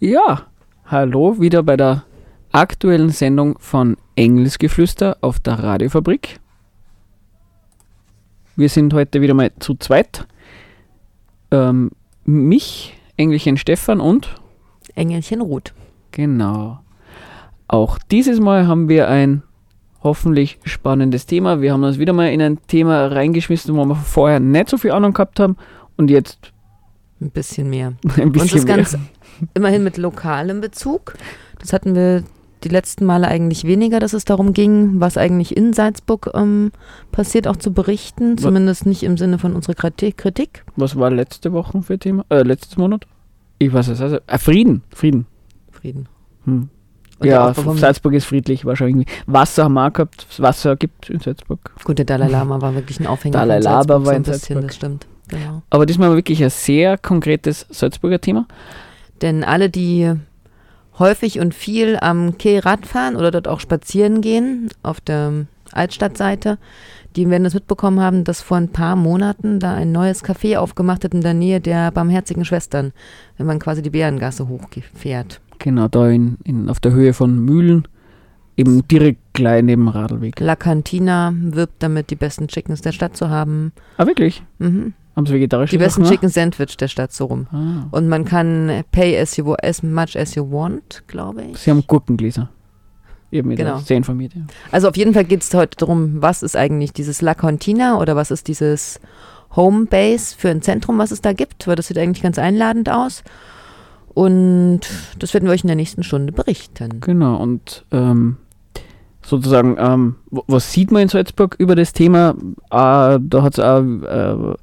Ja, hallo wieder bei der aktuellen Sendung von Engelsgeflüster auf der Radiofabrik. Wir sind heute wieder mal zu zweit. Ähm, mich, Engelchen Stefan und Engelchen Ruth. Genau. Auch dieses Mal haben wir ein hoffentlich spannendes Thema. Wir haben uns wieder mal in ein Thema reingeschmissen, wo wir vorher nicht so viel Ahnung gehabt haben und jetzt Ein bisschen mehr. ein Und das bisschen mehr. ganz immerhin mit lokalem Bezug. Das hatten wir die letzten Male eigentlich weniger, dass es darum ging, was eigentlich in Salzburg ähm, passiert, auch zu berichten. Wa- Zumindest nicht im Sinne von unserer Kriti- Kritik. Was war letzte Woche für Thema? Äh, letztes Monat? Ich weiß es. Also, äh, Frieden. Frieden. Frieden. Hm. Und ja, Salzburg ist friedlich wahrscheinlich. Wasser haben wir auch gehabt. Wasser gibt in Salzburg. Gut, der Dalai Lama war wirklich ein Aufhänger Dalai Lama Salzburg, war so in ein bisschen, Salzburg. das stimmt. Genau. Aber diesmal wirklich ein sehr konkretes Salzburger Thema. Denn alle, die häufig und viel am Quai Rad fahren oder dort auch spazieren gehen, auf der Altstadtseite, die werden das mitbekommen haben, dass vor ein paar Monaten da ein neues Café aufgemacht hat in der Nähe der Barmherzigen Schwestern, wenn man quasi die Bärengasse hochfährt. Genau, da in, in, auf der Höhe von Mühlen. Eben direkt gleich neben dem Radlweg. La Cantina wirbt damit, die besten Chickens der Stadt zu haben. Ah, wirklich? Mhm. Haben sie vegetarische Die besten Chicken Sandwich der Stadt so rum. Ah. Und man kann pay as you, as much as you want, glaube ich. Sie haben Gurkengläser. Habe mich Genau. sehr informiert. Ja. Also auf jeden Fall geht es heute darum, was ist eigentlich dieses La Contina oder was ist dieses Homebase für ein Zentrum, was es da gibt, weil das sieht eigentlich ganz einladend aus. Und das werden wir euch in der nächsten Stunde berichten. Genau, und ähm, sozusagen, ähm, was sieht man in Salzburg über das Thema? Äh, da hat es auch äh,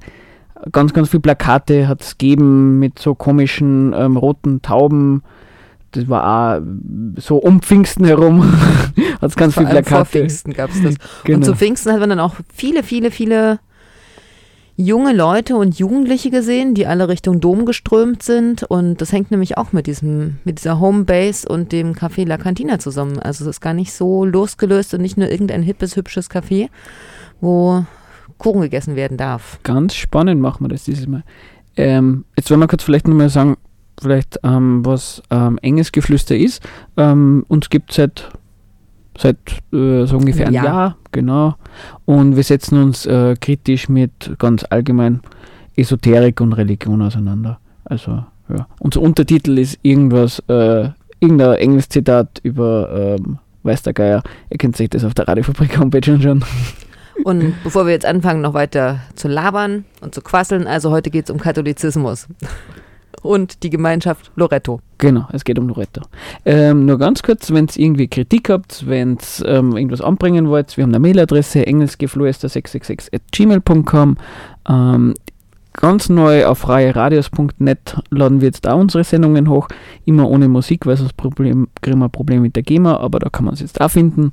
ganz, ganz viele Plakate hat's gegeben mit so komischen ähm, roten Tauben. Das war auch so um Pfingsten herum. hat es ganz Vor viele allem vor Plakate. Pfingsten gab es das. Genau. Und zu Pfingsten hat man dann auch viele, viele, viele junge Leute und Jugendliche gesehen, die alle Richtung Dom geströmt sind. Und das hängt nämlich auch mit diesem, mit dieser Homebase und dem Café La Cantina zusammen. Also es ist gar nicht so losgelöst und nicht nur irgendein hippes, hübsches Café, wo Kuchen gegessen werden darf. Ganz spannend machen wir das dieses Mal. Ähm, jetzt wollen wir kurz vielleicht nochmal sagen, vielleicht ähm, was ähm, enges Geflüster ist. Ähm, uns gibt es seit, seit äh, so ungefähr Einem ein Jahr. Genau. Und wir setzen uns äh, kritisch mit ganz allgemein Esoterik und Religion auseinander. Also, ja. Unser Untertitel ist irgendwas, äh, irgendein enges Zitat über ähm, weiß der Geier. Ihr könnt sich das auf der Radiofabrik Homepage anschauen. Und bevor wir jetzt anfangen, noch weiter zu labern und zu quasseln, also heute geht es um Katholizismus und die Gemeinschaft Loretto. Genau, es geht um Loretto. Ähm, nur ganz kurz, wenn ihr irgendwie Kritik habt, wenn ihr ähm, irgendwas anbringen wollt, wir haben eine Mailadresse engelsgeflüster666 at gmail.com. Ähm, ganz neu auf freieradios.net laden wir jetzt auch unsere Sendungen hoch, immer ohne Musik, weil sonst Problem, kriegen wir ein Problem mit der GEMA, aber da kann man es jetzt auch finden.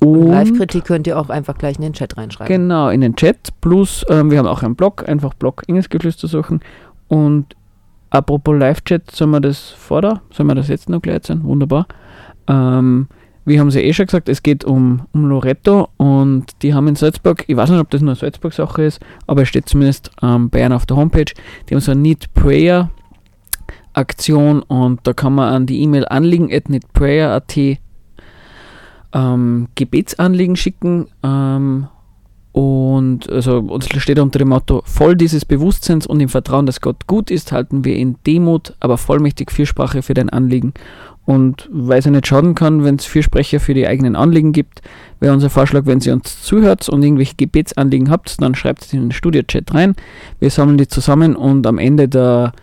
Und Live-Kritik könnt ihr auch einfach gleich in den Chat reinschreiben. Genau, in den Chat. Plus, ähm, wir haben auch einen Blog, einfach Blog Engelsgeflüster suchen. Und apropos Live-Chat, sollen wir das vor da? Sollen wir das jetzt noch gleich sein? Wunderbar. Ähm, wir haben ja eh schon gesagt, es geht um, um Loretto und die haben in Salzburg, ich weiß nicht, ob das nur eine Salzburg-Sache ist, aber es steht zumindest ähm, ihnen auf der Homepage, die haben so eine Need Prayer Aktion und da kann man an die E-Mail anliegen at needprayer.at ähm, Gebetsanliegen schicken ähm, und also uns steht unter dem Motto voll dieses Bewusstseins und im Vertrauen, dass Gott gut ist, halten wir in Demut, aber vollmächtig Fürsprache für dein Anliegen. Und weil es ja nicht schaden kann, wenn es Fürsprecher für die eigenen Anliegen gibt, wäre unser Vorschlag, wenn ihr uns zuhört und irgendwelche Gebetsanliegen habt, dann schreibt es in den Studio-Chat rein. Wir sammeln die zusammen und am Ende der,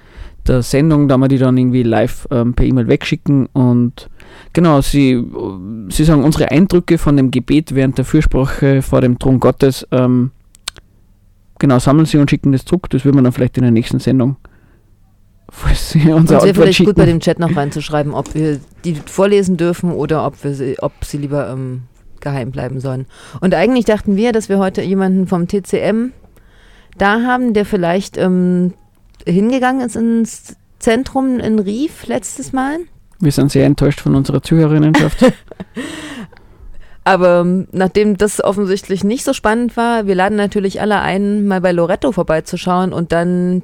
der Sendung, da wir die dann irgendwie live ähm, per E-Mail wegschicken und Genau, Sie, Sie sagen, unsere Eindrücke von dem Gebet während der Fürsprache vor dem Thron Gottes, ähm, genau, sammeln Sie und schicken das zurück. Das würden wir dann vielleicht in der nächsten Sendung, falls Sie uns wäre vielleicht gut bei schicken. dem Chat noch reinzuschreiben, ob wir die vorlesen dürfen oder ob, wir sie, ob sie lieber ähm, geheim bleiben sollen. Und eigentlich dachten wir, dass wir heute jemanden vom TCM da haben, der vielleicht ähm, hingegangen ist ins Zentrum in Rief letztes Mal. Wir sind sehr enttäuscht von unserer Zuhörerinnenschaft. Aber ähm, nachdem das offensichtlich nicht so spannend war, wir laden natürlich alle ein, mal bei Loretto vorbeizuschauen und dann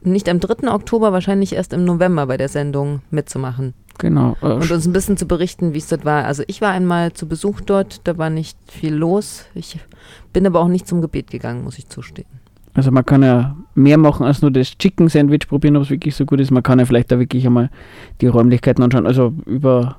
nicht am 3. Oktober, wahrscheinlich erst im November bei der Sendung mitzumachen. Genau. Äh, Und uns ein bisschen zu berichten, wie es dort war. Also ich war einmal zu Besuch dort, da war nicht viel los. Ich bin aber auch nicht zum Gebet gegangen, muss ich zustehen. Also man kann ja mehr machen als nur das Chicken Sandwich probieren, ob es wirklich so gut ist. Man kann ja vielleicht da wirklich einmal die Räumlichkeiten anschauen. Also über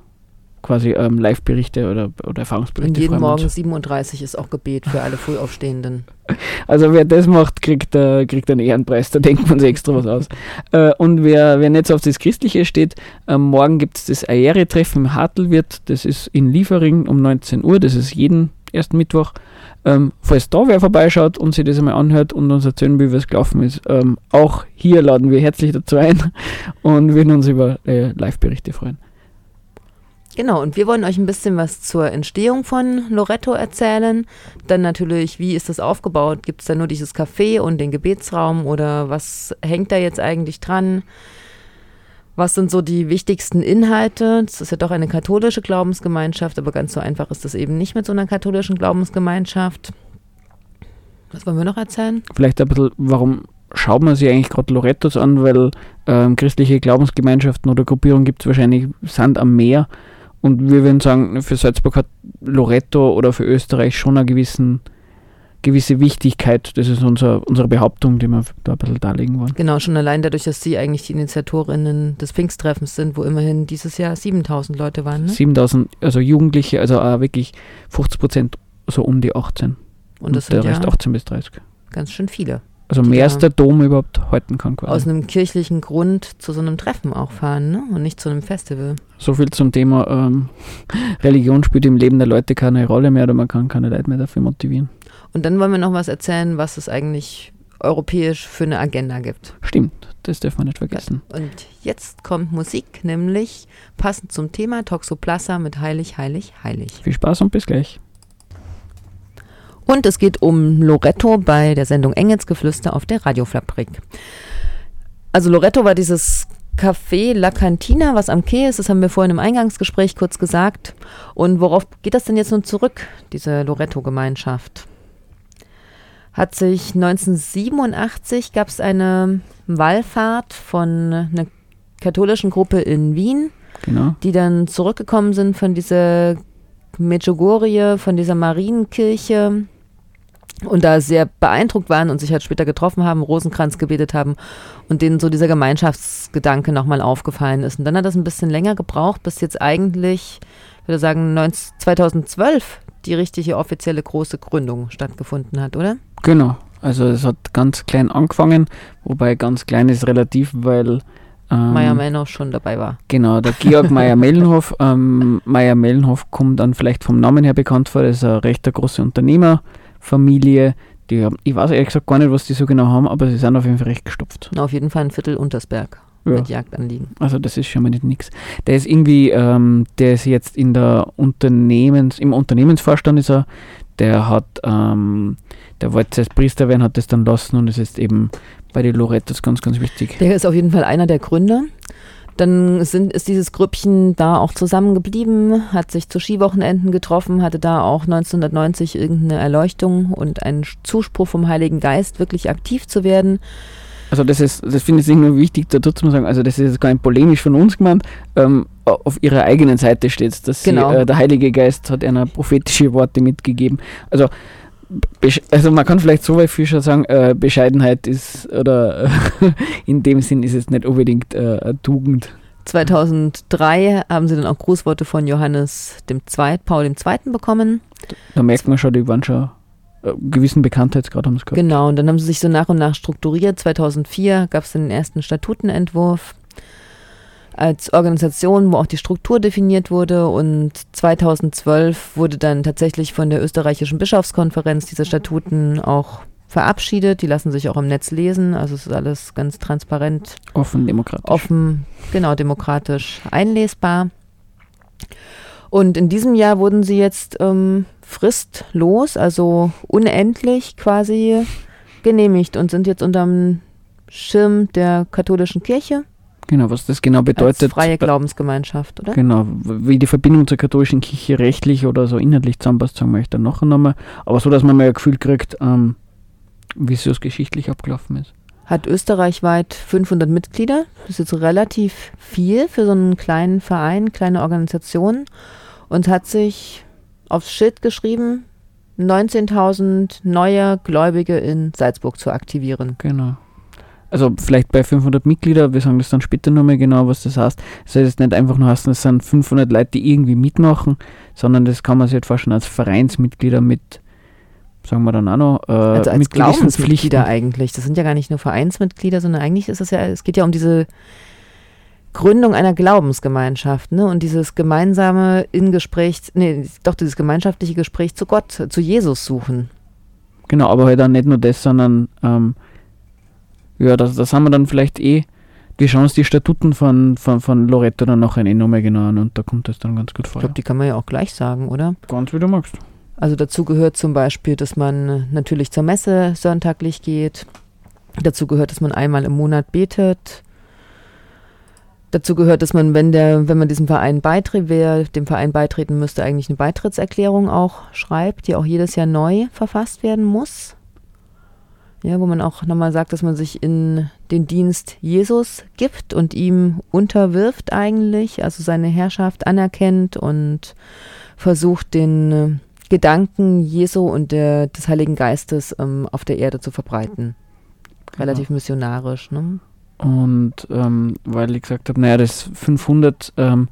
quasi ähm, Live-Berichte oder, oder Erfahrungsberichte. Und jeden uns. Morgen 37 ist auch Gebet für alle Frühaufstehenden. Also wer das macht, kriegt, äh, kriegt einen Ehrenpreis, da denkt man sich extra was aus. Äh, und wer, wer nicht so auf das Christliche steht, ähm, morgen gibt es das Aere-Treffen im Hartelwirt, das ist in Liefering um 19 Uhr, das ist jeden ersten Mittwoch. Ähm, falls da wer vorbeischaut und sich das einmal anhört und uns erzählen will, wie es gelaufen ist, ähm, auch hier laden wir herzlich dazu ein und würden uns über äh, Live-Berichte freuen. Genau, und wir wollen euch ein bisschen was zur Entstehung von Loretto erzählen. Dann natürlich, wie ist das aufgebaut? Gibt es da nur dieses Café und den Gebetsraum oder was hängt da jetzt eigentlich dran? Was sind so die wichtigsten Inhalte? Es ist ja doch eine katholische Glaubensgemeinschaft, aber ganz so einfach ist das eben nicht mit so einer katholischen Glaubensgemeinschaft. Was wollen wir noch erzählen? Vielleicht ein bisschen, warum schaut man sich eigentlich gerade Lorettos an, weil ähm, christliche Glaubensgemeinschaften oder Gruppierungen gibt es wahrscheinlich Sand am Meer. Und wir würden sagen, für Salzburg hat Loretto oder für Österreich schon eine gewissen, gewisse Wichtigkeit. Das ist unser, unsere Behauptung, die wir da ein bisschen darlegen wollen. Genau, schon allein dadurch, dass sie eigentlich die Initiatorinnen des Pfingsttreffens sind, wo immerhin dieses Jahr 7000 Leute waren. Ne? 7000, also Jugendliche, also wirklich 50 Prozent so um die 18. Und das der sind Rest ja 18 bis 30. ganz schön viele. Also mehr da als der Dom überhaupt halten kann quasi. Aus einem kirchlichen Grund zu so einem Treffen auch fahren, ne? Und nicht zu einem Festival. So viel zum Thema ähm, Religion spielt im Leben der Leute keine Rolle mehr oder man kann keine Leute mehr dafür motivieren. Und dann wollen wir noch was erzählen, was es eigentlich europäisch für eine Agenda gibt. Stimmt, das darf man nicht vergessen. Und jetzt kommt Musik, nämlich passend zum Thema Toxoplassa mit Heilig, Heilig, Heilig. Viel Spaß und bis gleich. Und es geht um Loretto bei der Sendung Engelsgeflüster auf der Radiofabrik. Also Loretto war dieses Café La Cantina, was am Quai ist, das haben wir vorhin im Eingangsgespräch kurz gesagt. Und worauf geht das denn jetzt nun zurück, diese Loretto-Gemeinschaft? Hat sich 1987 gab es eine Wallfahrt von einer katholischen Gruppe in Wien, Genau. die dann zurückgekommen sind von dieser Medjugorje, von dieser Marienkirche und da sehr beeindruckt waren und sich halt später getroffen haben, Rosenkranz gebetet haben und denen so dieser Gemeinschaftsgedanke nochmal aufgefallen ist. Und dann hat das ein bisschen länger gebraucht, bis jetzt eigentlich, ich würde sagen, 19, 2012 die richtige offizielle große Gründung stattgefunden hat, oder? Genau. Also es hat ganz klein angefangen, wobei ganz klein ist relativ, weil ähm, Meier Menno schon dabei war. Genau, der Georg Meier-Mellenhof. Ähm, Meier-Mellenhof kommt dann vielleicht vom Namen her bekannt vor. Das ist eine recht eine große Unternehmerfamilie. Die haben, ich weiß ehrlich gesagt gar nicht, was die so genau haben, aber sie sind auf jeden Fall recht gestopft. Na, auf jeden Fall ein Viertel Untersberg Ja. mit Jagdanliegen. Also das ist schon mal nicht nix. Der ist irgendwie, ähm, der ist jetzt in der Unternehmens, im Unternehmensvorstand ist er, der hat, ähm, der wollte zuerst Priester werden, hat das dann lassen und es ist eben bei den Lorettos ganz, ganz wichtig. Der ist auf jeden Fall einer der Gründer. Dann sind, ist dieses Grüppchen da auch zusammengeblieben, hat sich zu Skiwochenenden getroffen, hatte da auch 1990 irgendeine Erleuchtung und einen Zuspruch vom Heiligen Geist, wirklich aktiv zu werden. Also das ist, das finde ich nur wichtig dazu zu sagen, also das ist jetzt gar nicht polemisch von uns gemeint, ähm, auf ihrer eigenen Seite steht es, dass Genau. sie, äh, der Heilige Geist hat einer prophetische Worte mitgegeben. Also, also man kann vielleicht so weit viel schon sagen, äh, Bescheidenheit ist, oder in dem Sinn ist es nicht unbedingt äh, eine Tugend. 2003 haben sie dann auch Grußworte von Johannes dem Zweit, Paul II. bekommen. Da merkt man schon, die waren schon äh, gewissen Bekanntheitsgrad haben sie gehabt. Genau, und dann haben sie sich so nach und nach strukturiert. 2004 gab es den ersten Statutenentwurf als Organisation, wo auch die Struktur definiert wurde. Und 2012 wurde dann tatsächlich von der österreichischen Bischofskonferenz diese Statuten auch verabschiedet. Die lassen sich auch im Netz lesen. Also es ist alles ganz transparent Offen demokratisch. offen, genau, demokratisch einlesbar. Und in diesem Jahr wurden sie jetzt ähm, fristlos, also unendlich quasi genehmigt und sind jetzt unterm Schirm der katholischen Kirche. Genau, was das genau bedeutet. Als freie Glaubensgemeinschaft, oder? Genau, wie die Verbindung zur katholischen Kirche rechtlich oder so inhaltlich zusammenpasst, sagen wir euch dann nachher nochmal. Aber so, dass man mal ein Gefühl kriegt, ähm, wie es so geschichtlich abgelaufen ist. Hat österreichweit 500 Mitglieder. Das ist jetzt relativ viel für so einen kleinen Verein, kleine Organisation. Und hat sich aufs Schild geschrieben, 19.000 neue Gläubige in Salzburg zu aktivieren. Genau. Also vielleicht bei 500 Mitglieder, wir sagen das dann später nochmal genau, was das heißt. Das soll jetzt nicht einfach nur heißen, es sind 500 Leute, die irgendwie mitmachen, sondern das kann man sich halt vorstellen als Vereinsmitglieder mit, sagen wir dann auch noch, äh, also als mit Glaubensmitglieder eigentlich. Das sind ja gar nicht nur Vereinsmitglieder, sondern eigentlich ist es ja, es geht ja um diese Gründung einer Glaubensgemeinschaft, ne? Und dieses gemeinsame in Gespräch, nee, doch dieses gemeinschaftliche Gespräch zu Gott, zu Jesus suchen. Genau, aber halt auch nicht nur das, sondern ähm, ja, das, das haben wir dann vielleicht eh. Wir schauen uns die Statuten von, von, von Loretto dann nachher eh nochmal genau an und da kommt das dann ganz gut Ich vor. glaube, die kann man ja auch gleich sagen, oder? Ganz wie du magst. Also dazu gehört zum Beispiel, dass man natürlich zur Messe sonntaglich geht. Dazu gehört, dass man einmal im Monat betet. Dazu gehört, dass man, wenn der, wenn man diesem Verein beitritt, wer dem Verein beitreten müsste, eigentlich eine Beitrittserklärung auch schreibt, die auch jedes Jahr neu verfasst werden muss. Ja, wo man auch nochmal sagt, dass man sich in den Dienst Jesus gibt und ihm unterwirft eigentlich, also seine Herrschaft anerkennt und versucht, den äh, Gedanken Jesu und der, des Heiligen Geistes ähm, auf der Erde zu verbreiten. Relativ missionarisch. Ne? Und ähm, weil ich gesagt habe, naja, das 500, ähm,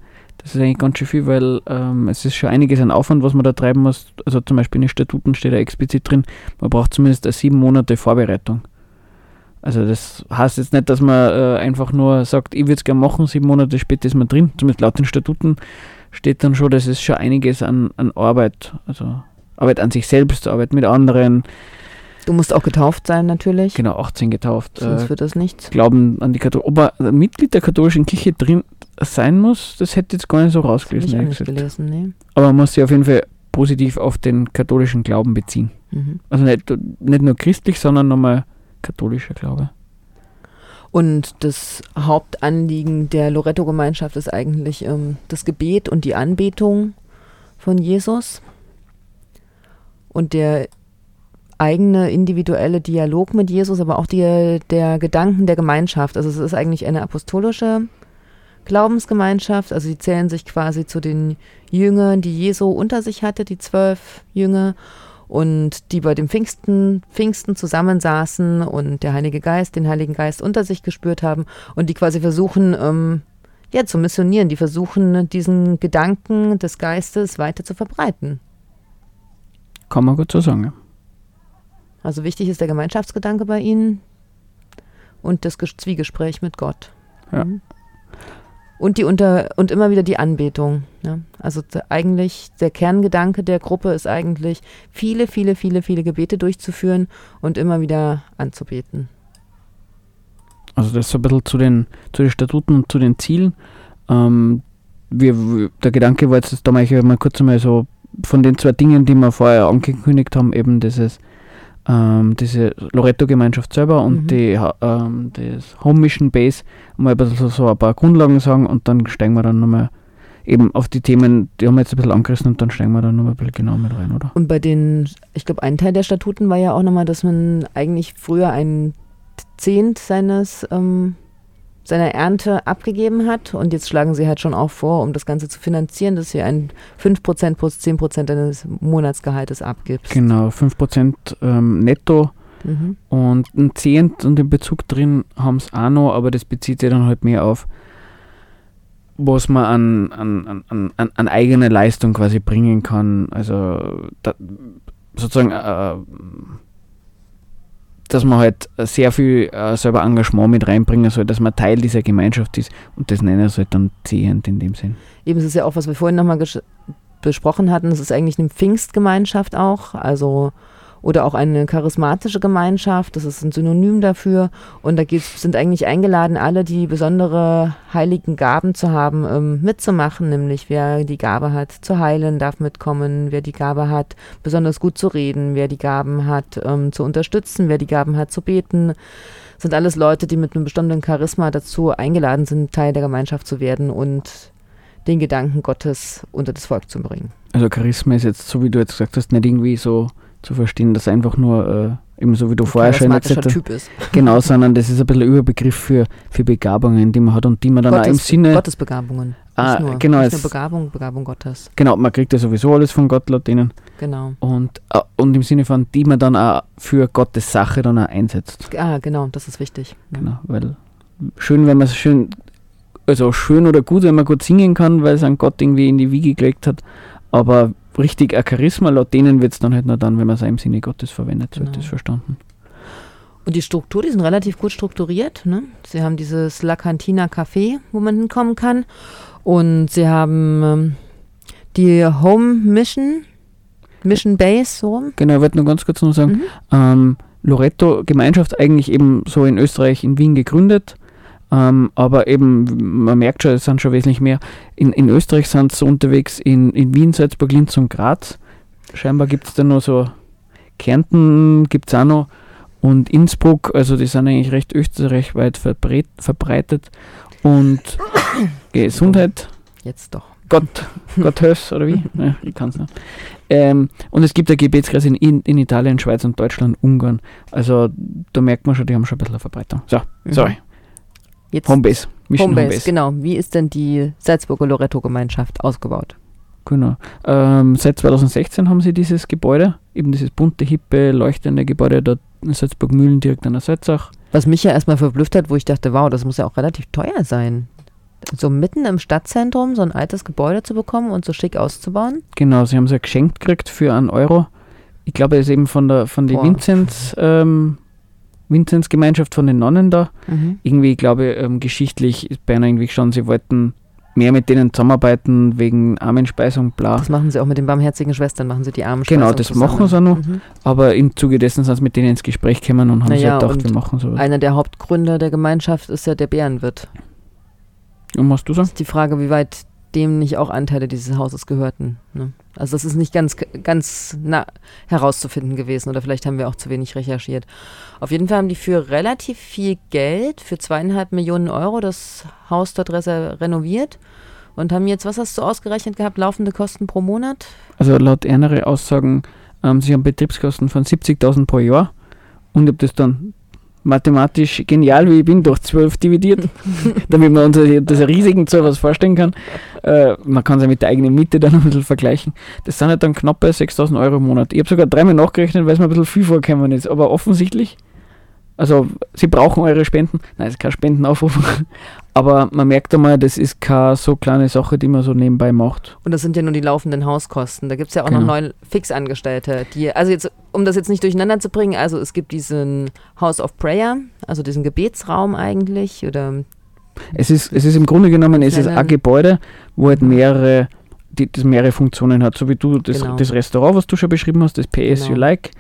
das ist eigentlich ganz schön viel, weil ähm, es ist schon einiges an Aufwand, was man da treiben muss. Also zum Beispiel in den Statuten steht da explizit drin, man braucht zumindest eine sieben Monate Vorbereitung. Also das heißt jetzt nicht, dass man äh, einfach nur sagt, ich würde es gerne machen, sieben Monate später ist man drin. Zumindest laut den Statuten steht dann schon, das ist schon einiges an, an Arbeit. Also Arbeit an sich selbst, Arbeit mit anderen. Du musst auch getauft sein natürlich, Genau, 18 getauft. sonst Äh, wird das nichts. Glauben an die Katholik. Ob er Mitglied der katholischen Kirche drin sein muss, das hätte ich jetzt gar nicht so Das rausgelesen. ich auch ehrlich nicht gelesen, nee. Aber man muss sich auf jeden Fall positiv auf den katholischen Glauben beziehen. Mhm. Also nicht, nicht nur christlich, sondern nochmal katholischer Glaube. Und das Hauptanliegen der Loretto-Gemeinschaft ist eigentlich ähm, das Gebet und die Anbetung von Jesus und der eigene individuelle Dialog mit Jesus, aber auch die, der Gedanken der Gemeinschaft. Also es ist eigentlich eine apostolische Glaubensgemeinschaft. Also sie zählen sich quasi zu den Jüngern, die Jesu unter sich hatte, die zwölf Jünger und die bei dem Pfingsten, Pfingsten zusammensaßen und der Heilige Geist, den Heiligen Geist unter sich gespürt haben und die quasi versuchen, ähm, ja, zu missionieren, die versuchen, diesen Gedanken des Geistes weiter zu verbreiten. Kann man gut so sagen. ja. Also wichtig ist der Gemeinschaftsgedanke bei ihnen und das Ges- Zwiegespräch mit Gott. Ja. Mhm. Und die unter und immer wieder die Anbetung. Ja. Also d- eigentlich der Kerngedanke der Gruppe ist eigentlich viele, viele, viele, viele Gebete durchzuführen und immer wieder anzubeten. Also das so ein bisschen zu den, zu den Statuten und zu den Zielen. Ähm, wir, der Gedanke war jetzt, dass da mache ich mal kurz einmal so von den zwei Dingen, die wir vorher angekündigt haben, eben dieses, ähm, diese Loretto-Gemeinschaft selber und Mhm. die, ähm, das Home Mission Base, mal ein bisschen so, so ein paar Grundlagen sagen und dann steigen wir dann nochmal eben auf die Themen, die haben wir jetzt ein bisschen angerissen und dann steigen wir dann nochmal ein bisschen genau mit rein, oder? Und bei den, ich glaube, ein Teil der Statuten war ja auch nochmal, dass man eigentlich früher ein Zehnt seines, ähm, seiner Ernte abgegeben hat. Und jetzt schlagen sie halt schon auch vor, um das Ganze zu finanzieren, dass sie ein 5% plus 10% deines Monatsgehaltes abgibst. Genau, 5% ähm, netto Mhm. Und ein Zehnt und den Bezug drin haben es auch noch, aber das bezieht sich dann halt mehr auf, was man an, an, an- an, an, eigene Leistung quasi bringen kann. Also da, sozusagen, äh, dass man halt sehr viel äh, selber Engagement mit reinbringen soll, dass man Teil dieser Gemeinschaft ist und das nennen sie halt dann Zehnt in dem Sinn. Eben, es ist ja auch, was wir vorhin nochmal besprochen hatten, es ist eigentlich eine Pfingstgemeinschaft auch, also oder auch eine charismatische Gemeinschaft, das ist ein Synonym dafür. Und da sind eigentlich eingeladen, alle, die besondere heiligen Gaben zu haben, ähm, mitzumachen. Nämlich wer die Gabe hat zu heilen, darf mitkommen, wer die Gabe hat, besonders gut zu reden, wer die Gaben hat, ähm, zu unterstützen, wer die Gaben hat, zu beten. Das sind alles Leute, die mit einem bestimmten Charisma dazu eingeladen sind, Teil der Gemeinschaft zu werden und den Gedanken Gottes unter das Volk zu bringen. Also Charisma ist jetzt, so wie du jetzt gesagt hast, nicht irgendwie so zu verstehen, dass einfach nur äh, eben so wie du vorher schon erzählt Typ ist. Genau, sondern das ist ein bisschen ein Überbegriff für, für Begabungen, die man hat und die man dann Gottes, auch im Sinne. Gottesbegabungen. Ah, nur, genau. Nicht nur Begabung, Begabung Gottes. Genau, man kriegt ja sowieso alles von Gott laut denen. Genau. Und, äh, und im Sinne von, die man dann auch für Gottes Sache dann auch einsetzt. Ah, genau, das ist wichtig. Genau, weil schön, wenn man es schön, also schön oder gut, wenn man gut singen kann, weil es an Gott irgendwie in die Wiege gelegt hat, aber richtig ein Charisma, laut denen wird es dann halt nur dann, wenn man es im Sinne Gottes verwendet, so genau. das verstanden. Und die Struktur, die sind relativ gut strukturiert. Ne? Sie haben dieses La Cantina Café, wo man hinkommen kann. Und sie haben ähm, die Home Mission, Mission Base, so. Genau, ich wollte nur ganz kurz noch sagen, mhm. ähm, Loretto Gemeinschaft eigentlich eben so in Österreich, in Wien gegründet. Ähm, aber eben, man merkt schon, es sind schon wesentlich mehr. In, in Österreich sind sie unterwegs, in, in Wien, Salzburg, Linz und Graz. Scheinbar gibt es da noch so, Kärnten gibt es auch noch und Innsbruck, also die sind eigentlich recht österreichweit verbreitet. Und Gesundheit. Jetzt doch. Gott, Gott hörs, oder wie? Ja, ich kann es nicht. Ähm, und es gibt ja Gebetskreise in, in Italien, Schweiz und Deutschland, Ungarn. Also da merkt man schon, die haben schon ein bisschen Verbreitung. So, mhm. Jetzt Homebase. Mission Homebase, Homebase, genau. Wie ist denn die Salzburger Loretto-Gemeinschaft ausgebaut? Genau. Ähm, seit 2016 haben sie dieses Gebäude, eben dieses bunte, hippe, leuchtende Gebäude in Salzburg-Mühlen direkt an der Salzach. Was mich ja erstmal verblüfft hat, wo ich dachte, wow, das muss ja auch relativ teuer sein. So mitten im Stadtzentrum so ein altes Gebäude zu bekommen und so schick auszubauen. Genau, sie haben es ja geschenkt gekriegt für einen Euro. Ich glaube, er ist eben von der von der Vinzenz, ähm, Vinzenz Gemeinschaft von den Nonnen da. Mhm. Irgendwie, glaube ich, ähm, geschichtlich ist beinahe irgendwie schon, sie wollten mehr mit denen zusammenarbeiten wegen Armenspeisung, bla. Das machen sie auch mit den barmherzigen Schwestern, machen sie die Armenspeisung Genau, das zusammen. machen sie auch noch, mhm. aber im Zuge dessen sind sie mit denen ins Gespräch gekommen und haben naja, sich gedacht, wir machen sowas. Einer der Hauptgründer der Gemeinschaft ist ja der Bärenwirt. Und was du sagst? Das ist die Frage, wie weit dem nicht auch Anteile dieses Hauses gehörten. Ne? Also das ist nicht ganz, ganz nah herauszufinden gewesen oder vielleicht haben wir auch zu wenig recherchiert. Auf jeden Fall haben die für relativ viel Geld, für zweieinhalb Millionen Euro, das Haus dort renoviert und haben jetzt, was hast du ausgerechnet gehabt, laufende Kosten pro Monat? Also laut ernere Aussagen, ähm, sie haben Betriebskosten von 70.000 pro Jahr und ob das dann mathematisch genial wie ich bin, durch 12 dividiert, damit man uns das riesigen Zahl was vorstellen kann. Äh, man kann es ja mit der eigenen Miete dann ein bisschen vergleichen. Das sind halt dann knappe 6000 Euro im Monat. Ich habe sogar dreimal nachgerechnet, weil es mir ein bisschen viel vorgekommen ist. Aber offensichtlich also sie brauchen eure Spenden. Nein, es ist kein Spendenaufruf. Aber man merkt einmal, das ist keine so kleine Sache, die man so nebenbei macht. Und das sind ja nur die laufenden Hauskosten. Da gibt es ja auch genau. noch neun Fixangestellte, die, also jetzt, um das jetzt nicht durcheinander zu bringen, also es gibt diesen House of Prayer, also diesen Gebetsraum eigentlich, oder es ist, es ist im Grunde genommen, es ist ein Gebäude, wo halt mehrere, die, das mehrere Funktionen hat, so wie du das, genau. das Restaurant, was du schon beschrieben hast, das PS genau. You Like.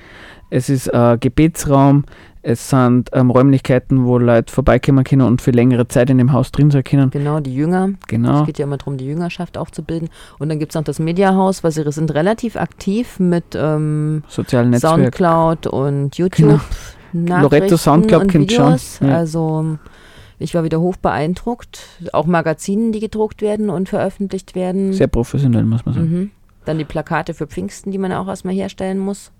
Es ist ein Gebetsraum, es sind ähm, Räumlichkeiten, wo Leute vorbeikommen können und für längere Zeit in dem Haus drin sein können. Genau, die Jünger. Genau. Es geht ja immer darum, die Jüngerschaft aufzubilden. Und dann gibt es noch das Mediahaus, weil sie sind relativ aktiv mit ähm, sozialen Netzwerken. Soundcloud und YouTube. Genau. Loretto Soundcloud kennt schon. Ja. Also ich war wieder hoch beeindruckt. Auch Magazinen, die gedruckt werden und veröffentlicht werden. Sehr professionell, muss man sagen. Mhm. Dann die Plakate für Pfingsten, die man auch erstmal herstellen muss.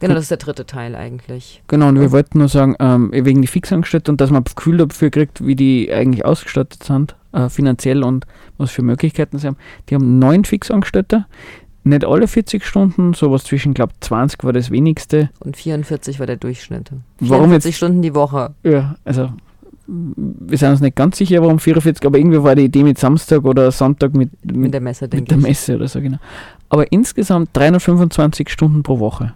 Genau, das ist der dritte Teil eigentlich. Genau, und wir wollten nur sagen, ähm, wegen die Fixangestellten und dass man ein Gefühl dafür kriegt, wie die eigentlich ausgestattet sind, äh, finanziell und was für Möglichkeiten sie haben. Die haben neun Fixangestellte, nicht alle 40 Stunden, sowas zwischen, glaube 20 war das wenigste. Und 44 war der Durchschnitt. 44 warum jetzt? Stunden die Woche. Ja, also wir sind uns nicht ganz sicher, warum 44, aber irgendwie war die Idee mit Samstag oder Sonntag mit, mit, mit der Messe, Mit der Messe oder so, genau. Aber insgesamt 325 Stunden pro Woche.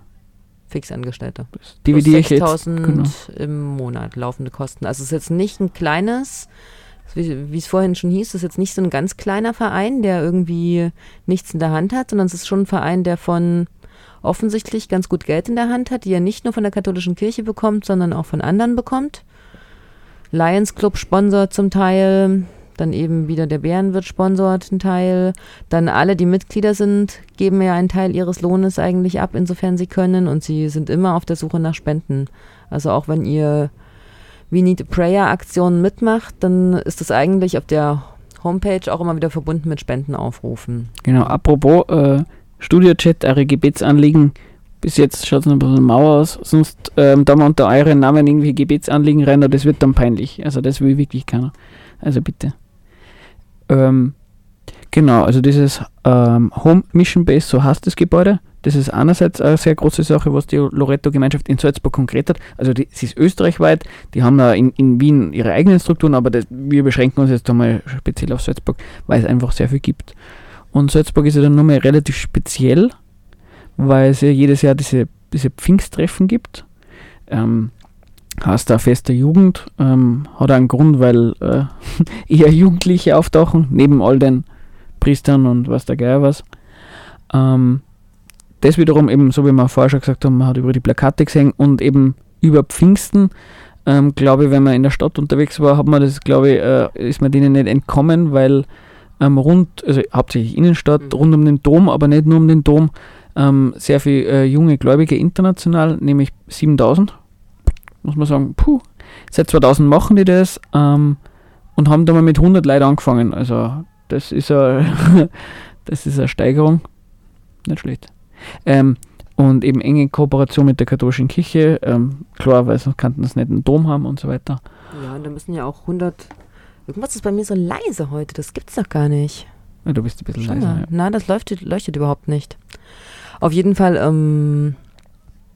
Fixangestellte. Dividiere ich jetzt. Genau. im Monat laufende Kosten. Also es ist jetzt nicht ein kleines, wie, es vorhin schon hieß, es ist jetzt nicht so ein ganz kleiner Verein, der irgendwie nichts in der Hand hat, sondern es ist schon ein Verein, der von offensichtlich ganz gut Geld in der Hand hat, die er nicht nur von der katholischen Kirche bekommt, sondern auch von anderen bekommt. Lions Club sponsort zum Teil, dann eben wieder der Bärenwirt sponsort einen Teil. Dann alle, die Mitglieder sind, geben ja einen Teil ihres Lohnes eigentlich ab, insofern sie können. Und sie sind immer auf der Suche nach Spenden. Also auch wenn ihr We Need a Prayer Aktionen mitmacht, dann ist das eigentlich auf der Homepage auch immer wieder verbunden mit Spendenaufrufen. Genau, apropos äh, Studio-Chat, eure Gebetsanliegen. Bis jetzt schaut es ein bisschen mau aus. Sonst ähm, da man unter euren Namen irgendwie Gebetsanliegen rein, das wird dann peinlich. Also das will wirklich keiner. Also bitte. Ähm, genau, also dieses ähm, Home Mission Base, so heißt das Gebäude. Das ist einerseits eine sehr große Sache, was die Loretto-Gemeinschaft in Salzburg konkret hat. Also die, sie ist österreichweit, die haben da in, in Wien ihre eigenen Strukturen, aber das, wir beschränken uns jetzt einmal speziell auf Salzburg, weil es einfach sehr viel gibt. Und Salzburg ist ja dann nochmal relativ speziell, weil es ja jedes Jahr diese, diese Pfingsttreffen gibt. Ähm, heißt Fest der Jugend, ähm, hat einen Grund, weil äh, eher Jugendliche auftauchen, neben all den Priestern und was der Geier was. Ähm, das wiederum eben, so wie wir vorher schon gesagt haben, man hat über die Plakate gesehen und eben über Pfingsten, ähm, glaube ich, wenn man in der Stadt unterwegs war, hat man das, glaube ich, äh, ist man denen nicht entkommen, weil ähm, rund, also hauptsächlich Innenstadt, mhm. rund um den Dom, aber nicht nur um den Dom, ähm, sehr viele äh, junge Gläubige international, nämlich 7000, muss man sagen, puh, seit 2000 machen die das ähm, und haben da mal mit 100 Leuten angefangen, also das ist eine, das ist eine Steigerung, nicht schlecht. Ähm, und eben enge Kooperation mit der katholischen Kirche, ähm, klar, weil sonst könnten das nicht einen Dom haben und so weiter. Ja, und da müssen ja auch 100. Irgendwas ist bei mir so leise heute, das gibt's doch gar nicht. Ja, du bist ein bisschen Schon leiser. Ja. Na, das leuchtet, leuchtet überhaupt nicht. Auf jeden Fall, ähm,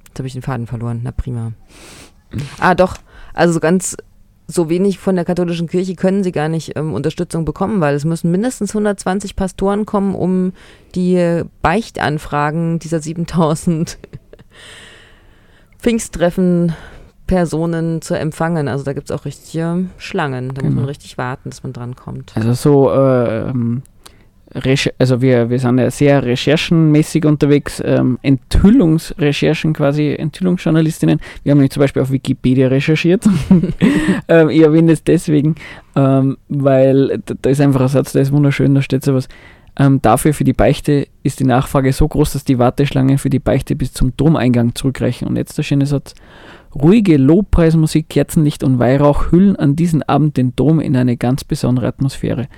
jetzt habe ich den Faden verloren, na prima. Ah, doch, also so ganz so wenig von der katholischen Kirche können sie gar nicht ähm, Unterstützung bekommen, weil es müssen mindestens 120 Pastoren kommen, um die Beichtanfragen dieser 7000 Pfingsttreffen Personen zu empfangen. Also da gibt es auch richtige Schlangen. Da genau. muss man richtig warten, dass man drankommt. Also so äh, ähm, also wir, wir sind ja sehr recherchenmäßig unterwegs, ähm, Enthüllungsrecherchen quasi, Enthüllungsjournalistinnen. Wir haben nämlich zum Beispiel auf Wikipedia recherchiert. ähm, ich erwähne es deswegen, ähm, weil da, da, ist einfach ein Satz, der ist wunderschön, da steht sowas. Ähm, dafür für die Beichte ist die Nachfrage so groß, dass die Warteschlangen für die Beichte bis zum Domeingang zurückreichen. Und jetzt der schöne Satz. Ruhige Lobpreismusik, Kerzenlicht und Weihrauch hüllen an diesem Abend den Dom in eine ganz besondere Atmosphäre.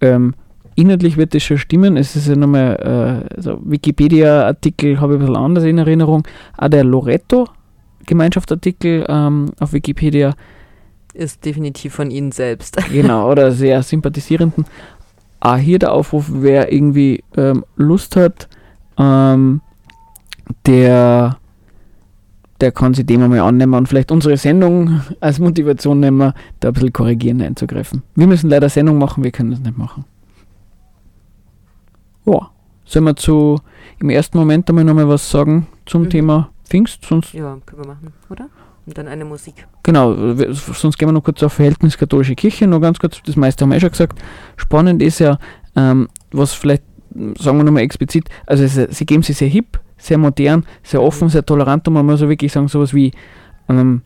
Ähm, inhaltlich wird das schon stimmen. Es ist ja nochmal, äh, also Wikipedia-Artikel habe ich ein bisschen anders in Erinnerung. Auch der Loretto-Gemeinschaftsartikel ähm, auf Wikipedia ist definitiv von Ihnen selbst. genau, oder sehr sympathisierenden. Auch hier der Aufruf, wer irgendwie ähm, Lust hat, ähm, der, der kann sich dem einmal annehmen und vielleicht unsere Sendung als Motivation nehmen, da ein bisschen korrigierend einzugreifen. Wir müssen leider Sendung machen, wir können das nicht machen. Ja, sollen wir zu im ersten Moment einmal nochmal was sagen zum mhm. Thema Pfingst? Sonst ja, können wir machen, oder? Und dann eine Musik. Genau, sonst gehen wir noch kurz auf Verhältnis katholische Kirche, noch ganz kurz, das meiste haben wir eh schon gesagt. Spannend ist ja, ähm, was vielleicht, sagen wir nochmal explizit, also es, sie geben sich sehr hip, sehr modern, sehr offen, mhm. sehr tolerant und man muss so wirklich sagen, sowas wie ähm,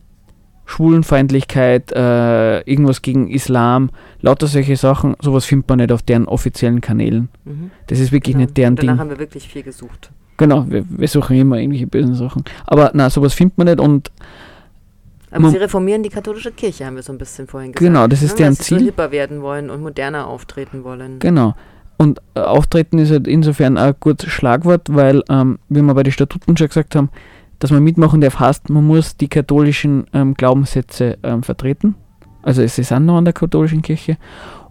Schwulenfeindlichkeit, äh, irgendwas gegen Islam, lauter solche Sachen, sowas findet man nicht auf deren offiziellen Kanälen. Mhm. Das ist wirklich genau. nicht deren Danach Ding. haben wir wirklich viel gesucht. Genau, wir, wir suchen immer irgendwelche bösen Sachen. Aber na, sowas findet man nicht und aber sie reformieren die katholische Kirche, haben wir so ein bisschen vorhin gesagt. Genau, das ist ne? deren dass Ziel. Sie so hipper werden wollen und moderner auftreten wollen. Genau. Und äh, auftreten ist halt insofern ein gutes Schlagwort, weil, ähm, wie wir bei den Statuten schon gesagt haben, dass man mitmachen darf, heißt, man muss die katholischen ähm, Glaubenssätze ähm, vertreten. Also es ist auch noch an der katholischen Kirche.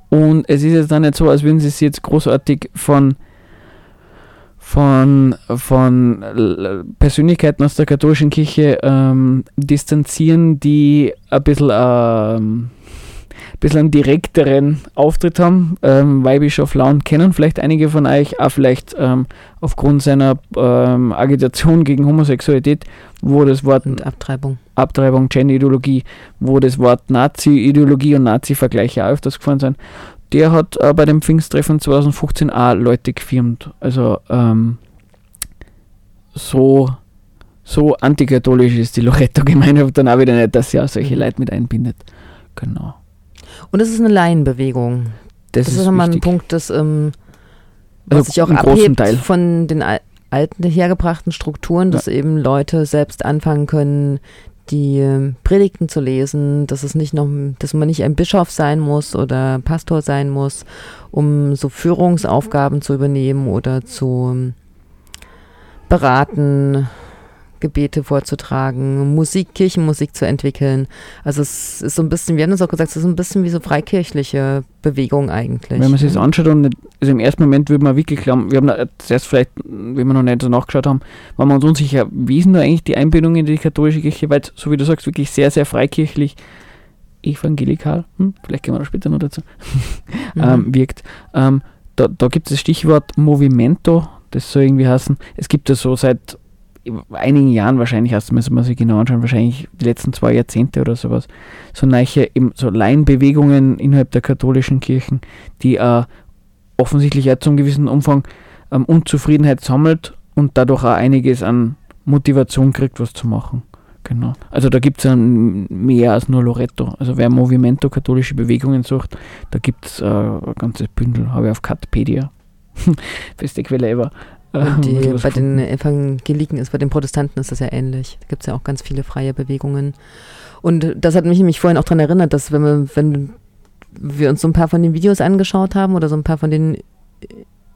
Und es ist jetzt dann nicht so, als würden sie sich jetzt großartig von, von, von Persönlichkeiten aus der katholischen Kirche ähm, distanzieren, die ein bisschen ähm, bisschen einen direkteren Auftritt haben. Ähm, Weihbischof Laun kennen vielleicht einige von euch, auch vielleicht ähm, aufgrund seiner ähm, Agitation gegen Homosexualität, wo das Wort und Abtreibung, Abtreibung, Gender-Ideologie, wo das Wort Nazi-Ideologie und Nazi-Vergleiche auch öfters gefahren sind. Der hat äh, bei dem Pfingsttreffen 2015 auch Leute gefirmt. Also ähm, so so antikatholisch ist die Loretto-Gemeinschaft dann auch wieder nicht, dass sie auch solche mhm. Leute mit einbindet. Genau. Und es ist eine Laienbewegung. Das, das ist, ist nochmal ein Punkt, das, ähm, was also sich auch abhebt von den alten hergebrachten Strukturen, dass ja. eben Leute selbst anfangen können, die ähm, Predigten zu lesen, dass es nicht noch, dass man nicht ein Bischof sein muss oder Pastor sein muss, um so Führungsaufgaben zu übernehmen oder zu ähm, beraten, Gebete vorzutragen, Musik, Kirchenmusik zu entwickeln. Also es ist so ein bisschen, wir haben das auch gesagt, es ist ein bisschen wie so freikirchliche Bewegung eigentlich. Wenn man sich das anschaut und nicht, also im ersten Moment würde man wirklich glauben, wir haben da zuerst vielleicht, wenn wir noch nicht so nachgeschaut haben, waren wir uns unsicher, wie ist denn da eigentlich die Einbindung in die katholische Kirche, weil so wie du sagst, wirklich sehr, sehr freikirchlich evangelikal, hm, vielleicht gehen wir da später noch dazu, mhm. ähm, wirkt. Ähm, da, da gibt es das Stichwort Movimento, das soll irgendwie heißen, es gibt ja so seit einigen Jahren wahrscheinlich, erst müssen wir sich genau anschauen, wahrscheinlich die letzten zwei Jahrzehnte oder sowas, so neue so Laienbewegungen innerhalb der katholischen Kirchen, die äh, offensichtlich auch zum gewissen Umfang ähm, Unzufriedenheit sammelt und dadurch auch einiges an Motivation kriegt, was zu machen. Genau. Also da gibt es mehr als nur Loretto. Also wer Movimento katholische Bewegungen sucht, da gibt es äh, ein ganzes Bündel, habe ich auf Katpedia. Beste Quelle ever. Und die, bei den Evangeliken ist, bei den Protestanten ist das ja ähnlich. Da gibt es ja auch ganz viele freie Bewegungen. Und das hat mich nämlich vorhin auch daran erinnert, dass wenn wir, wenn wir uns so ein paar von den Videos angeschaut haben oder so ein paar von den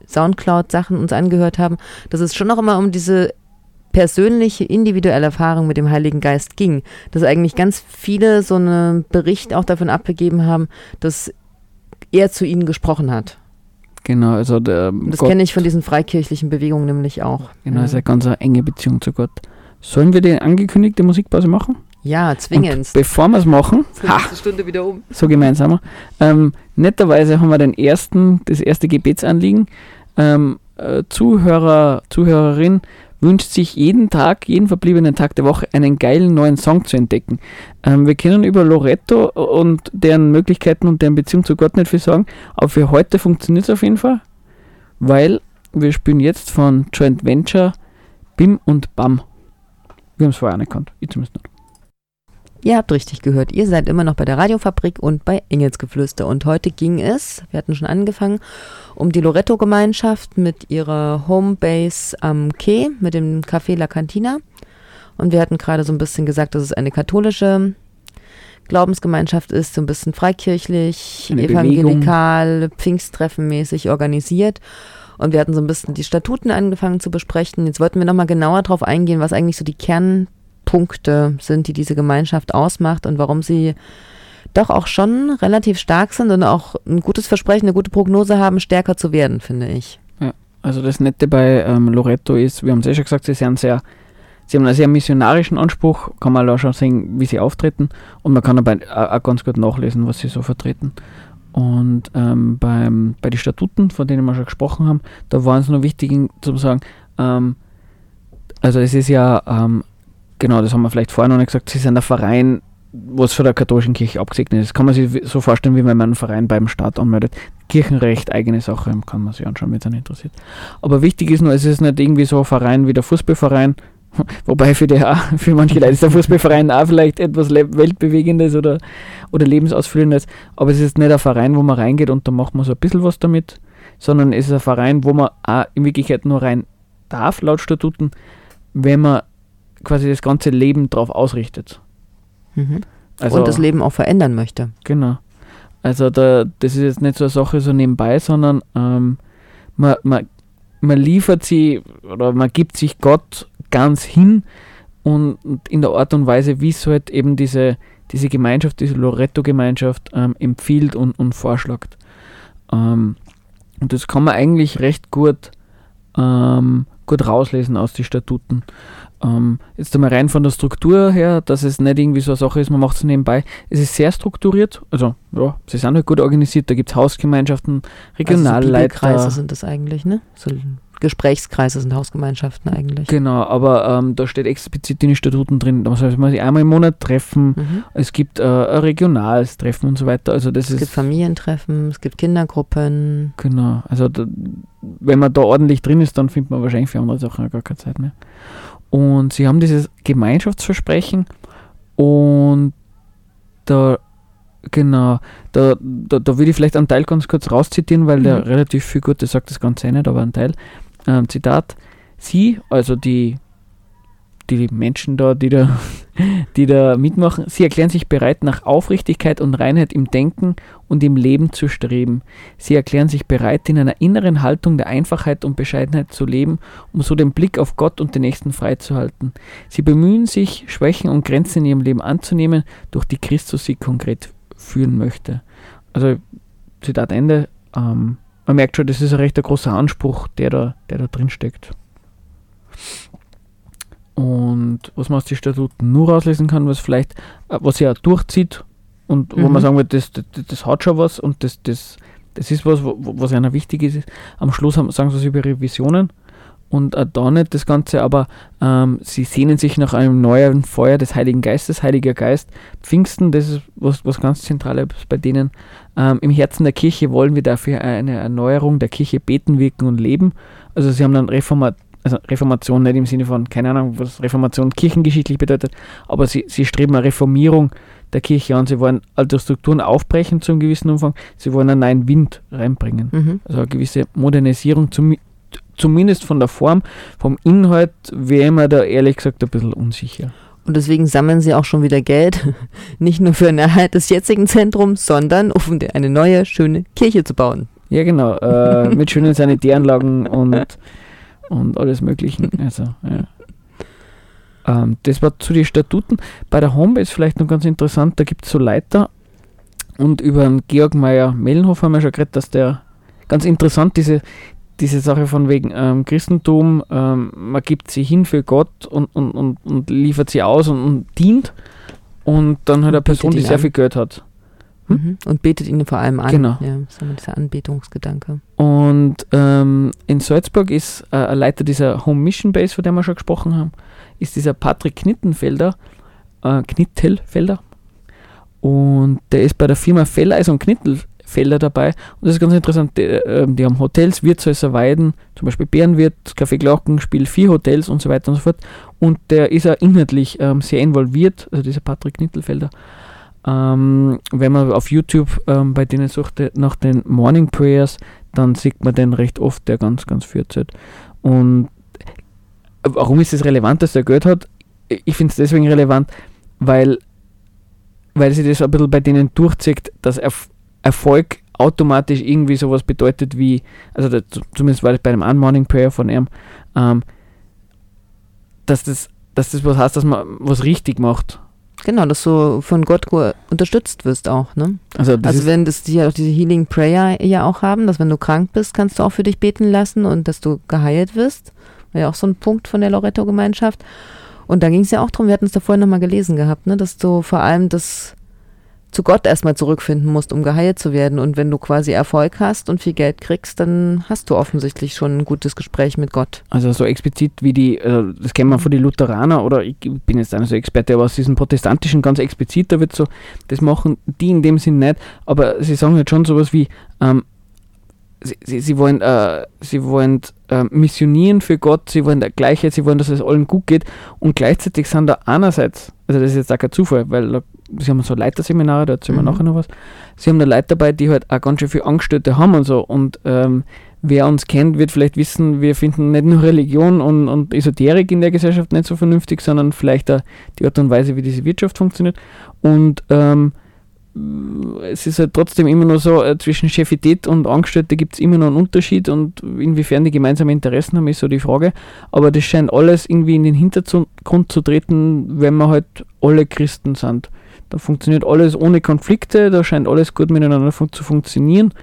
Soundcloud-Sachen uns angehört haben, dass es schon auch immer um diese persönliche, individuelle Erfahrung mit dem Heiligen Geist ging. Dass eigentlich ganz viele so einen Bericht auch davon abgegeben haben, dass er zu ihnen gesprochen hat. Genau, also der Das kenne ich von diesen freikirchlichen Bewegungen nämlich auch. Genau, ist eine ganz enge Beziehung zu Gott. Sollen wir die angekündigte Musikpause machen? Ja, zwingend. bevor wir es machen, ha, Stunde wieder um. so gemeinsam. Ähm, netterweise haben wir den ersten, das erste Gebetsanliegen. Ähm, äh, Zuhörer, Zuhörerin wünscht sich jeden Tag, jeden verbliebenen Tag der Woche einen geilen neuen Song zu entdecken. Ähm, wir können über Loretto und deren Möglichkeiten und deren Beziehung zu Gott nicht viel sagen, aber für heute funktioniert es auf jeden Fall, weil wir spielen jetzt von Joint Venture Bim und Bam. Wir haben es vorher nicht gekannt, ich zumindest nicht. Ihr habt richtig gehört, ihr seid immer noch bei der Radiofabrik und bei Engelsgeflüster. Und heute ging es, wir hatten schon angefangen, um die Loretto-Gemeinschaft mit ihrer Homebase am Quai, mit dem Café La Cantina. Und wir hatten gerade so ein bisschen gesagt, dass es eine katholische Glaubensgemeinschaft ist, so ein bisschen freikirchlich, eine evangelikal. Pfingsttreffenmäßig organisiert. Und wir hatten so ein bisschen die Statuten angefangen zu besprechen. Jetzt wollten wir nochmal genauer darauf eingehen, was eigentlich so die Kern Punkte sind, die diese Gemeinschaft ausmacht und warum sie doch auch schon relativ stark sind und auch ein gutes Versprechen, eine gute Prognose haben, stärker zu werden, finde ich. Ja, also das Nette bei ähm, Loretto ist, wir haben es ja schon gesagt, sie sind sehr, sie haben einen sehr missionarischen Anspruch, kann man auch schon sehen, wie sie auftreten und man kann aber auch ganz gut nachlesen, was sie so vertreten. Und ähm, beim, bei den Statuten, von denen wir schon gesprochen haben, da waren es nur wichtig zu sagen, ähm, also es ist ja ähm, genau, das haben wir vielleicht vorher noch nicht gesagt, sie sind ein Verein, was von der katholischen Kirche abgesegnet ist. Kann man sich so vorstellen, wie wenn man einen Verein beim Staat anmeldet. Kirchenrecht, eigene Sache, kann man sich anschauen, wenn es einen interessiert. Aber wichtig ist nur, es ist nicht irgendwie so ein Verein wie der Fußballverein, wobei für, die, für manche Leute ist der Fußballverein auch vielleicht etwas Weltbewegendes oder, oder Lebensausfüllendes, aber es ist nicht ein Verein, wo man reingeht und da macht man so ein bisschen was damit, sondern es ist ein Verein, wo man auch in Wirklichkeit nur rein darf, laut Statuten, wenn man quasi das ganze Leben darauf ausrichtet. Mhm. Also, und das Leben auch verändern möchte. Genau. Also da, das ist jetzt nicht so eine Sache so nebenbei, sondern ähm, man, man, man liefert sie oder man gibt sich Gott ganz hin und, und in der Art und Weise, wie es halt eben diese, diese Gemeinschaft, diese Loretto-Gemeinschaft ähm, empfiehlt und, und vorschlägt. Ähm, und das kann man eigentlich recht gut, ähm, gut rauslesen aus den Statuten. Ähm, jetzt einmal rein von der Struktur her, dass es nicht irgendwie so eine Sache ist, man macht es nebenbei. Es ist sehr strukturiert, also ja, sie sind halt gut organisiert, da gibt es Hausgemeinschaften, Regionalleiter. Also so sind das eigentlich, ne? So Gesprächskreise sind Hausgemeinschaften eigentlich. Genau, aber ähm, da steht explizit in den Statuten drin, da muss man sich einmal im Monat treffen, mhm. es gibt äh, ein regionales Treffen und so weiter. Also das es ist gibt Familientreffen, es gibt Kindergruppen. Genau, also da, wenn man da ordentlich drin ist, dann findet man wahrscheinlich für andere Sachen gar keine Zeit mehr. Und sie haben dieses Gemeinschaftsversprechen und da, genau, da, da, da würde ich vielleicht einen Teil ganz kurz rauszitieren, weil mhm. der relativ viel Gutes sagt, das Ganze eh nicht, aber ein Teil. Ähm, Zitat: Sie, also die, die Menschen da, die da, die da mitmachen, sie erklären sich bereit, nach Aufrichtigkeit und Reinheit im Denken und im Leben zu streben. Sie erklären sich bereit, in einer inneren Haltung der Einfachheit und Bescheidenheit zu leben, um so den Blick auf Gott und den Nächsten freizuhalten. Sie bemühen sich, Schwächen und Grenzen in ihrem Leben anzunehmen, durch die Christus sie konkret führen möchte. Also, Zitat Ende. Ähm, man merkt schon, das ist ein recht großer Anspruch, der da, der da drin steckt. Und was man aus den Statuten nur rauslesen kann, was vielleicht, äh, was ja durchzieht und mhm. wo man sagen wird, das, das, das, hat schon was und das, das, das ist was, was einer wichtig ist. Am Schluss haben, sagen sie über Revisionen und auch da nicht das Ganze, aber ähm, sie sehnen sich nach einem neuen Feuer des Heiligen Geistes, Heiliger Geist. Pfingsten, das ist was, was ganz Zentrales bei denen. Ähm, Im Herzen der Kirche wollen wir dafür eine Erneuerung der Kirche beten, wirken und leben. Also sie haben dann Reformat also Reformation nicht im Sinne von, keine Ahnung, was Reformation kirchengeschichtlich bedeutet, aber sie, sie streben eine Reformierung der Kirche an. Sie wollen alte Strukturen aufbrechen zu einem gewissen Umfang. Sie wollen einen neuen Wind reinbringen. Mhm. Also eine gewisse Modernisierung, zum, zumindest von der Form. Vom Inhalt wäre mir da ehrlich gesagt ein bisschen unsicher. Und deswegen sammeln sie auch schon wieder Geld, nicht nur für eine Erhalt des jetzigen Zentrums, sondern um eine neue, schöne Kirche zu bauen. Ja, genau. Äh, mit schönen Sanitäranlagen und und alles Mögliche. Also, ja. ähm, das war zu den Statuten. Bei der Homebase vielleicht noch ganz interessant, da gibt es so Leiter und über den Georg Meyer Mellenhof haben wir schon geredet, dass der ganz interessant diese, diese Sache von wegen ähm, Christentum, ähm, man gibt sie hin für Gott und, und, und, und liefert sie aus und, und dient und dann halt eine Person, die sehr an. viel Geld hat. Hm? Mhm. Und betet ihn vor allem an. Genau. Ja, das ist dieser Anbetungsgedanke. Und ähm, in Salzburg ist äh, ein Leiter dieser Home Mission Base, von der wir schon gesprochen haben, ist dieser Patrick Knittenfelder, äh, Knittelfelder. Und der ist bei der Firma Felleis und Knittelfelder dabei. Und das ist ganz interessant. Die, äh, die haben Hotels, Wirtshäuser, Weiden, zum Beispiel Bärenwirt, Café Glocken, Spiel 4 Hotels und so weiter und so fort. Und der ist auch inhaltlich ähm, sehr involviert, also dieser Patrick Knittelfelder. Ähm, wenn man auf YouTube ähm, bei denen sucht nach den Morning Prayers, dann sieht man den recht oft, der ganz, ganz führt wird. Und warum ist es relevant, dass der Geld hat? Ich finde es deswegen relevant, weil, weil sich das ein bisschen bei denen durchzieht, dass Erf Erfolg automatisch irgendwie sowas bedeutet wie, also das, zumindest war das bei dem Unmorning Prayer von ihm, ähm, dass, das, dass das was heißt, dass man was richtig macht. Genau, dass du von Gott unterstützt wirst auch, ne? Also, also wenn das die auch diese Healing Prayer ja auch haben, dass wenn du krank bist, kannst du auch für dich beten lassen und dass du geheilt wirst. War ja auch so ein Punkt von der Loretto-Gemeinschaft. Und da ging es ja auch darum, wir hatten es da vorhin nochmal gelesen gehabt, ne, dass du vor allem das zu Gott erstmal zurückfinden musst, um geheilt zu werden. Und wenn du quasi Erfolg hast und viel Geld kriegst, dann hast du offensichtlich schon ein gutes Gespräch mit Gott. Also so explizit wie die, also das kennen wir von den Lutheraner oder ich bin jetzt nicht so Experte, aber aus diesen protestantischen ganz explizit, da wird so, das machen die in dem Sinn nicht, aber sie sagen jetzt schon sowas wie, ähm, sie, sie, sie, wollen, äh, sie wollen äh, missionieren für Gott, sie wollen der Gleichheit, sie wollen, dass es allen gut geht und gleichzeitig sind da einerseits, also das ist jetzt auch kein Zufall, weil sie haben so Leiterseminare, da erzählen wir mhm. nachher noch was, sie haben da Leute dabei, die halt auch ganz schön viele Angestellte haben und so und ähm, wer uns kennt, wird vielleicht wissen, wir finden nicht nur Religion und, und Esoterik in der Gesellschaft nicht so vernünftig, sondern vielleicht auch die Art und Weise, wie diese Wirtschaft funktioniert und ähm, es ist halt trotzdem immer noch so, äh, zwischen Chefität und Angestellte gibt es immer noch einen Unterschied und inwiefern die gemeinsame Interessen haben, ist so die Frage. Aber das scheint alles irgendwie in den Hintergrund zu treten, wenn wir halt alle Christen sind. Da funktioniert alles ohne Konflikte, da scheint alles gut miteinander fun zu funktionieren.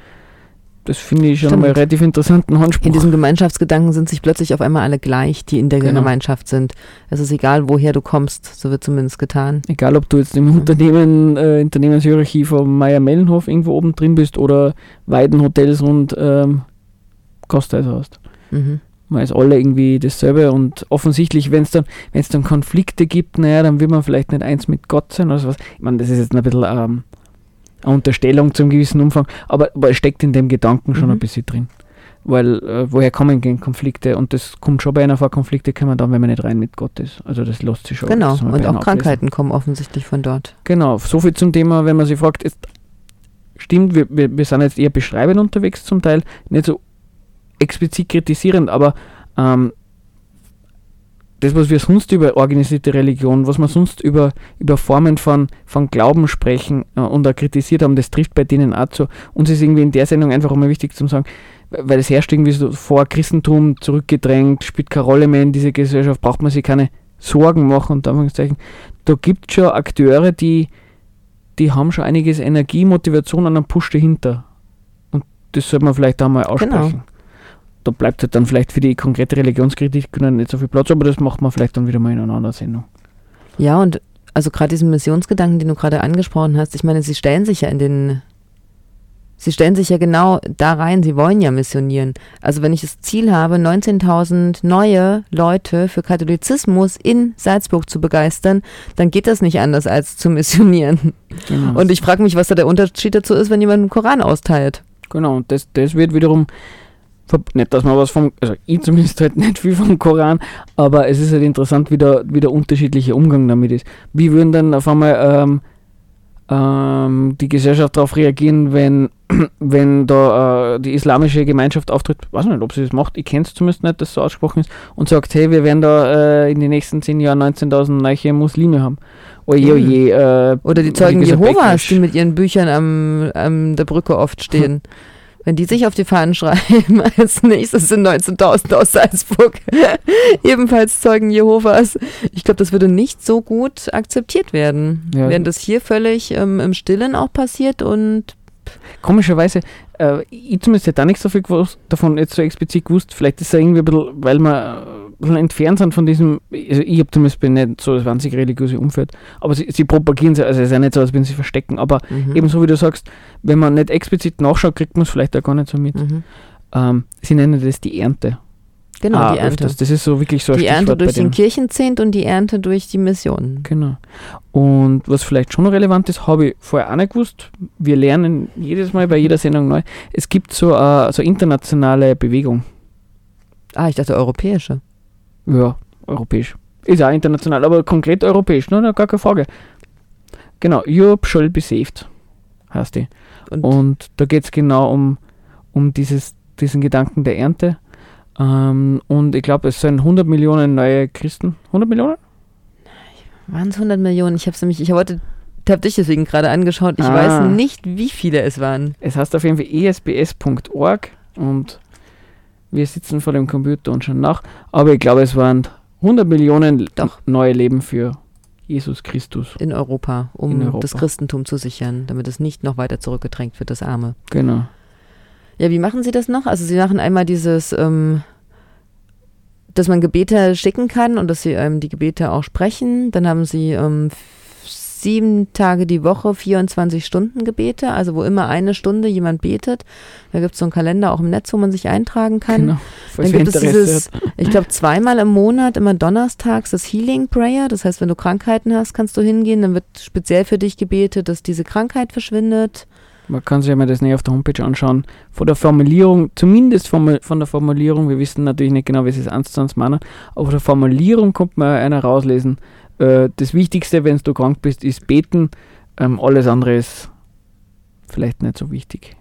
Das finde ich schon Stimmt. mal relativ interessanten Anspruch. In diesem Gemeinschaftsgedanken sind sich plötzlich auf einmal alle gleich, die in der genau. Gemeinschaft sind. Es ist egal, woher du kommst, so wird zumindest getan. Egal, ob du jetzt im mhm. Unternehmen, äh, Unternehmenshierarchie von Meier-Mellenhof irgendwo oben drin bist oder Weidenhotels und ähm, Gasthäuser hast. Mhm. Man ist alle irgendwie dasselbe und offensichtlich, wenn es dann, dann Konflikte gibt, naja, dann will man vielleicht nicht eins mit Gott sein oder sowas. Ich meine, das ist jetzt ein bisschen ähm, eine Unterstellung zum gewissen Umfang, aber, aber es steckt in dem Gedanken schon mhm. ein bisschen drin. Weil äh, woher kommen gegen Konflikte? Und das kommt schon bei einer vor, Konflikte kommen dann, wenn man nicht rein mit Gott ist. Also das lässt sich schon. Genau, und auch Krankheiten kommen offensichtlich von dort. Genau, so viel zum Thema, wenn man sich fragt, ist, stimmt, wir, wir, wir sind jetzt eher beschreibend unterwegs zum Teil, nicht so explizit kritisierend, aber ähm, das, was wir sonst über organisierte Religion, was wir sonst über, über Formen von, von Glauben sprechen äh, und auch kritisiert haben, das trifft bei denen auch zu. Uns ist irgendwie in der Sendung einfach immer wichtig zu sagen, weil es herrscht irgendwie so vor Christentum zurückgedrängt, spielt keine Rolle mehr in dieser Gesellschaft, braucht man sich keine Sorgen machen, unter Anführungszeichen. Da gibt es schon Akteure, die, die haben schon einiges Energie, Motivation und einen Push dahinter. Und das sollte man vielleicht auch mal genau. aussprechen. Genau da bleibt halt dann vielleicht für die konkrete Religionskritik nicht so viel Platz, aber das macht man vielleicht dann wieder mal in einer anderen Sendung. Ja, und also gerade diesen Missionsgedanken, den du gerade angesprochen hast, ich meine, sie stellen sich ja in den, sie stellen sich ja genau da rein, sie wollen ja missionieren. Also wenn ich das Ziel habe, 19.000 neue Leute für Katholizismus in Salzburg zu begeistern, dann geht das nicht anders als zu missionieren. Genau. Und ich frage mich, was da der Unterschied dazu ist, wenn jemand einen Koran austeilt. Genau, und das, das wird wiederum nicht, dass man was vom, also ich zumindest halt nicht viel vom Koran, aber es ist halt interessant, wie der, wie der unterschiedliche Umgang damit ist. Wie würden dann auf einmal ähm, ähm, die Gesellschaft darauf reagieren, wenn, wenn da äh, die islamische Gemeinschaft auftritt, ich weiß nicht, ob sie das macht, ich kenne es zumindest nicht, dass es so ausgesprochen ist, und sagt, hey, wir werden da äh, in den nächsten zehn Jahren 19.000 neue Muslime haben. Oje, oje, äh, Oder die Zeugen Jehovas, die mit ihren Büchern am, am der Brücke oft stehen. Wenn die sich auf die Fahnen schreiben, als nächstes sind 19.000 aus Salzburg, ebenfalls Zeugen Jehovas. Ich glaube, das würde nicht so gut akzeptiert werden, ja. während das hier völlig ähm, im Stillen auch passiert und Komischerweise, äh, ich zumindest hätte da nicht so viel gewusst, davon jetzt so explizit gewusst. Vielleicht ist es irgendwie ein bisschen, weil bisschen entfernt sind von diesem, also ich habe zumindest bin nicht so das wahnsinnig religiöse Umfeld, aber sie, sie propagieren es, also es ist ja nicht so, als wenn sie verstecken, aber mhm. ebenso wie du sagst, wenn man nicht explizit nachschaut, kriegt man es vielleicht auch gar nicht so mit. Mhm. Ähm, sie nennen das die Ernte. Genau, ah, die Ernte. Öfters. Das ist so wirklich so ein Die Ernte durch den Kirchenzehnt und die Ernte durch die Mission. Genau. Und was vielleicht schon noch relevant ist, habe ich vorher auch nicht gewusst. Wir lernen jedes Mal bei jeder Sendung neu. Es gibt so eine so internationale Bewegung. Ah, ich dachte europäische. Ja, europäisch. Ist auch international, aber konkret europäisch, ne? Gar keine Frage. Genau, Europe shall be saved, heißt die. Und, und da geht es genau um, um dieses, diesen Gedanken der Ernte ähm, und ich glaube, es sind 100 Millionen neue Christen. 100 Millionen? Waren es 100 Millionen? Ich habe nämlich, ich wollte, habe dich deswegen gerade angeschaut. Ich ah. weiß nicht, wie viele es waren. Es heißt auf jeden Fall esbs.org und wir sitzen vor dem Computer und schauen nach. Aber ich glaube, es waren 100 Millionen Doch. neue Leben für Jesus Christus. In Europa, um In Europa. das Christentum zu sichern, damit es nicht noch weiter zurückgedrängt wird, das Arme. Genau. Ja, wie machen Sie das noch? Also Sie machen einmal dieses, ähm, dass man Gebete schicken kann und dass Sie ähm, die Gebete auch sprechen. Dann haben Sie ähm, sieben Tage die Woche 24 Stunden Gebete, also wo immer eine Stunde jemand betet. Da gibt es so einen Kalender auch im Netz, wo man sich eintragen kann. Genau, Dann gibt es dieses, ich glaube, zweimal im Monat, immer donnerstags, das Healing Prayer. Das heißt, wenn du Krankheiten hast, kannst du hingehen. Dann wird speziell für dich gebetet, dass diese Krankheit verschwindet. Man kann sich ja mal das näher auf der Homepage anschauen. Von der Formulierung, zumindest von, von der Formulierung, wir wissen natürlich nicht genau, wie sie es eins zu eins meinen, aber von der Formulierung kommt man einer rauslesen. Äh, das Wichtigste, wenn du krank bist, ist beten. Ähm, alles andere ist vielleicht nicht so wichtig.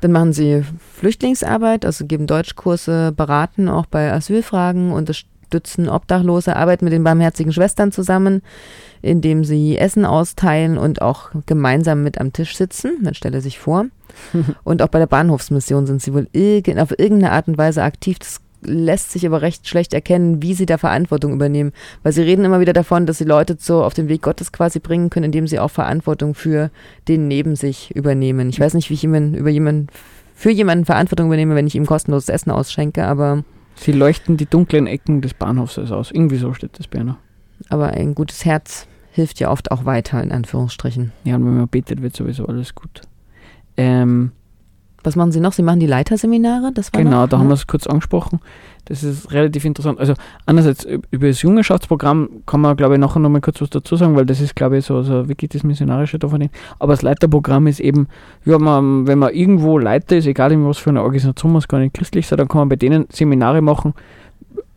Dann machen sie Flüchtlingsarbeit, also geben Deutschkurse, beraten auch bei Asylfragen, unterstützen Obdachlose, arbeiten mit den barmherzigen Schwestern zusammen indem sie Essen austeilen und auch gemeinsam mit am Tisch sitzen. Man stelle sich vor. und auch bei der Bahnhofsmission sind sie wohl irg auf irgendeine Art und Weise aktiv. Das lässt sich aber recht schlecht erkennen, wie sie da Verantwortung übernehmen. Weil sie reden immer wieder davon, dass sie Leute so auf den Weg Gottes quasi bringen können, indem sie auch Verantwortung für den neben sich übernehmen. Ich weiß nicht, wie ich jemanden, über jemanden, für jemanden Verantwortung übernehme, wenn ich ihm kostenloses Essen ausschenke, aber. Sie leuchten die dunklen Ecken des Bahnhofs aus. Irgendwie so steht das Berner. Aber ein gutes Herz hilft ja oft auch weiter, in Anführungsstrichen. Ja, und wenn man betet, wird sowieso alles gut. Ähm, Was machen Sie noch? Sie machen die Leiterseminare? Das war genau, noch, da ja. haben wir es kurz angesprochen. Das ist relativ interessant. Also einerseits über das Jungerschaftsprogramm kann man, glaube ich, nachher nochmal kurz was dazu sagen, weil das ist, glaube ich, so, so wirklich das Missionarische davon. Aber das Leiterprogramm ist eben, ja, man, wenn man irgendwo Leiter ist, egal in was für einer Organisation, muss gar nicht christlich sein, dann kann man bei denen Seminare machen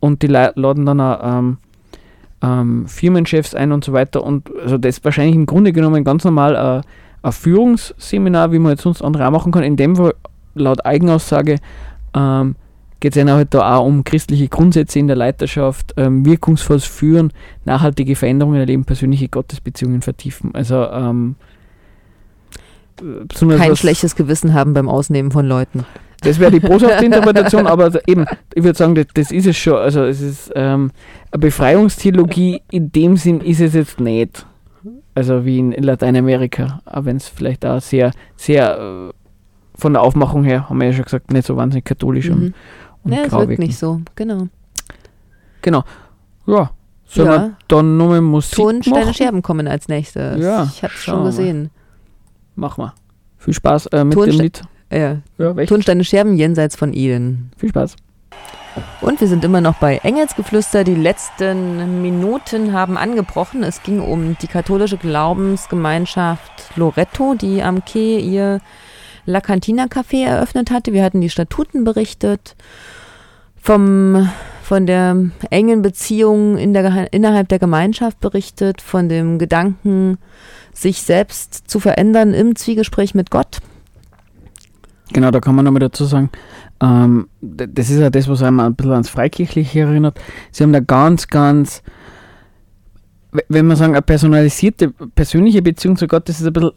und die laden dann auch ähm, ähm, Firmenchefs ein und so weiter. Und also das ist wahrscheinlich im Grunde genommen ganz normal äh, ein Führungsseminar, wie man jetzt sonst andere auch machen kann. In dem Fall laut Eigenaussage ähm, geht es halt da auch um christliche Grundsätze in der Leiterschaft, ähm, wirkungsvolles Führen, nachhaltige Veränderungen erleben, persönliche Gottesbeziehungen vertiefen. Also ähm, kein schlechtes Gewissen haben beim Ausnehmen von Leuten. Das wäre die boshafte Interpretation, aber eben, ich würde sagen, das, das, ist es schon. Also es ist ähm, eine Befreiungstheologie in dem Sinn ist es jetzt nicht. Also wie in, in Lateinamerika, auch wenn es vielleicht auch sehr, sehr äh, von der Aufmachung her, haben wir ja schon gesagt, nicht so wahnsinnig katholisch mhm. und, und Ja, es wirkt nicht so, genau. Genau. Ja. Sollen ja. wir dann nochmal Musik Tonsteine machen? Scherben kommen als nächstes. Ja, ich habe schon gesehen. Machen wir. Viel Spaß äh, mit Tonste dem Lied. Ja. ja Tonsteine Scherben jenseits von Eden. Viel Spaß. Und wir sind immer noch bei Engelsgeflüster. Die letzten Minuten haben angebrochen. Es ging um die katholische Glaubensgemeinschaft Loretto, die am Quai ihr La Cantina Café eröffnet hatte. Wir hatten die Statuten berichtet, vom, von der engen Beziehung in der, innerhalb der Gemeinschaft berichtet, von dem Gedanken, sich selbst zu verändern im Zwiegespräch mit Gott. Genau, da kann man nochmal dazu sagen, ähm, das ist ja das, was einem ein bisschen ans Freikirchliche erinnert. Sie haben da ganz, ganz, wenn man sagen, eine personalisierte, persönliche Beziehung zu Gott, das ist ein bisschen,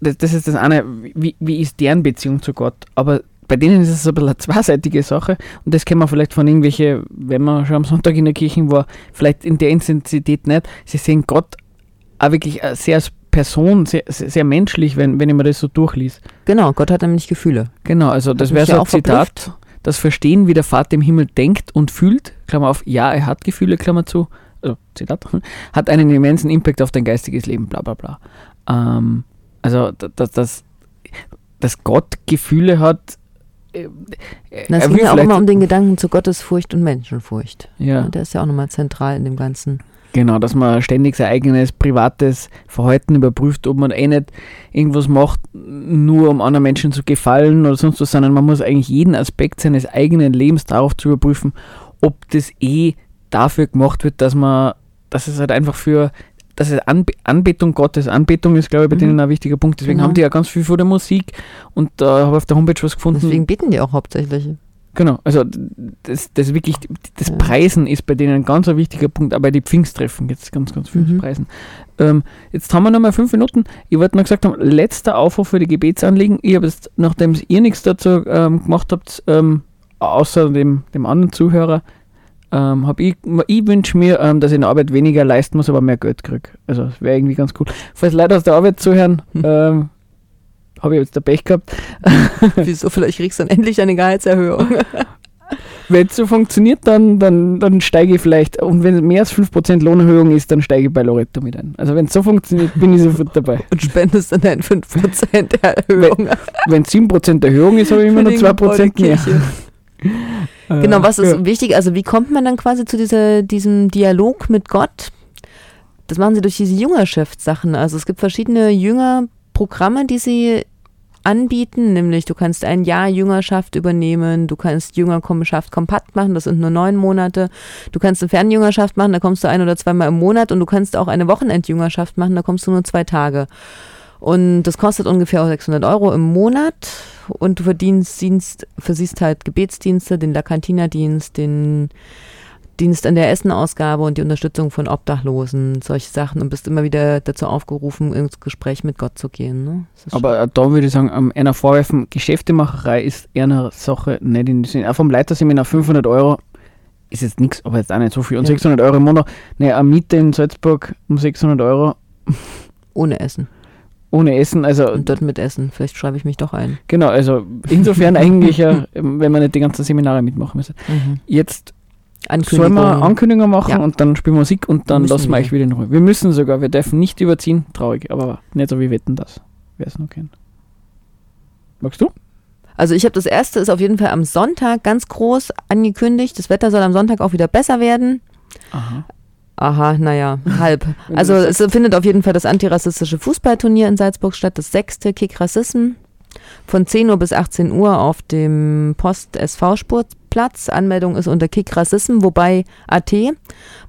das, das ist das eine, wie, wie ist deren Beziehung zu Gott? Aber bei denen ist es ein bisschen eine zweiseitige Sache und das kennen wir vielleicht von irgendwelchen, wenn man schon am Sonntag in der Kirche war, vielleicht in der Intensität nicht. Sie sehen Gott auch wirklich sehr als Person, sehr, sehr menschlich, wenn, wenn ich mir das so durchlies. Genau, Gott hat nämlich Gefühle. Genau, also das wäre so ein Zitat. Verblüfft. Das Verstehen, wie der Vater im Himmel denkt und fühlt, Klammer auf, ja, er hat Gefühle, Klammer zu, also Zitat, hat einen immensen Impact auf dein geistiges Leben, bla bla bla. Ähm, also, dass, dass, dass Gott Gefühle hat, äh, es ging ja auch immer um den Gedanken zu Gottesfurcht und Menschenfurcht. Ja. Der ist ja auch nochmal zentral in dem Ganzen. Genau, dass man ständig sein eigenes privates Verhalten überprüft, ob man eh nicht irgendwas macht, nur um anderen Menschen zu gefallen oder sonst was, sondern man muss eigentlich jeden Aspekt seines eigenen Lebens darauf zu überprüfen, ob das eh dafür gemacht wird, dass man, dass es halt einfach für, dass es Anbe Anbetung Gottes, Anbetung ist, glaube ich, bei mhm. denen ein wichtiger Punkt. Deswegen genau. haben die ja ganz viel vor der Musik und da äh, habe ich auf der Homepage was gefunden. Deswegen beten die auch hauptsächlich. Genau, also das, das wirklich, das Preisen ist bei denen ein ganz ein wichtiger Punkt, aber die Pfingsttreffen jetzt ganz, ganz viel mhm. Preisen. Ähm, jetzt haben wir noch mal fünf Minuten. Ich wollte noch gesagt haben, letzter Aufruf für die Gebetsanliegen. Ich habe jetzt, nachdem ihr nichts dazu ähm, gemacht habt, ähm, außer dem, dem anderen Zuhörer, ähm, habe ich, ich wünsche mir, ähm, dass ich in der Arbeit weniger leisten muss, aber mehr Geld kriege. Also das wäre irgendwie ganz cool. Falls Leute aus der Arbeit zuhören, mhm habe ich jetzt der Pech gehabt. Wieso? Vielleicht kriegst du dann endlich eine Gehaltserhöhung. wenn es so funktioniert, dann, dann, dann steige ich vielleicht, und wenn es mehr als 5% Lohnerhöhung ist, dann steige ich bei Loretto mit ein. Also wenn es so funktioniert, bin ich sofort dabei. Und spendest dann deine 5% Erhöhung. Wenn es 7% Erhöhung ist, habe ich immer nur 2% mehr. genau, was ist ja. wichtig? Also wie kommt man dann quasi zu dieser, diesem Dialog mit Gott? Das machen sie durch diese Jüngerschaftssachen. Also es gibt verschiedene Jüngerprogramme, die sie anbieten, nämlich du kannst ein Jahr Jüngerschaft übernehmen, du kannst Jüngerkommenschaft kompakt machen, das sind nur neun Monate, du kannst eine Fernjüngerschaft machen, da kommst du ein oder zweimal im Monat und du kannst auch eine Wochenendjüngerschaft machen, da kommst du nur zwei Tage. Und das kostet ungefähr 600 Euro im Monat und du verdienst Dienst, versiehst halt Gebetsdienste, den La Cantina-Dienst, den Dienst an der Essenausgabe und die Unterstützung von Obdachlosen, solche Sachen und bist immer wieder dazu aufgerufen, ins Gespräch mit Gott zu gehen. Ne? Aber äh, da würde ich sagen, um, einer vorwerfen, Geschäftemacherei ist eher eine Sache, nicht in dem Sinne. Auch vom Leiterseminar 500 Euro ist jetzt nichts, aber jetzt auch nicht so viel. Und ja. 600 Euro im Monat, ne, eine Miete in Salzburg um 600 Euro. Ohne Essen. Ohne Essen, also. Und dort mit Essen, vielleicht schreibe ich mich doch ein. Genau, also insofern eigentlich, ja, wenn man nicht die ganzen Seminare mitmachen müsste. Mhm. Jetzt Sollen wir Ankündigungen machen ja. und dann spielen wir Musik und dann lassen wir euch wieder in Ruhe. Wir müssen sogar, wir dürfen nicht überziehen. Traurig, aber nicht so wie wetten das. Wer es noch kennt. Magst du? Also ich habe das erste ist auf jeden Fall am Sonntag ganz groß angekündigt. Das Wetter soll am Sonntag auch wieder besser werden. Aha. Aha, naja, halb. Also es findet auf jeden Fall das antirassistische Fußballturnier in Salzburg statt, das sechste Kick Rassism von 10 Uhr bis 18 Uhr auf dem Post SV Sportplatz. Anmeldung ist unter Kick Rassism, wobei AT,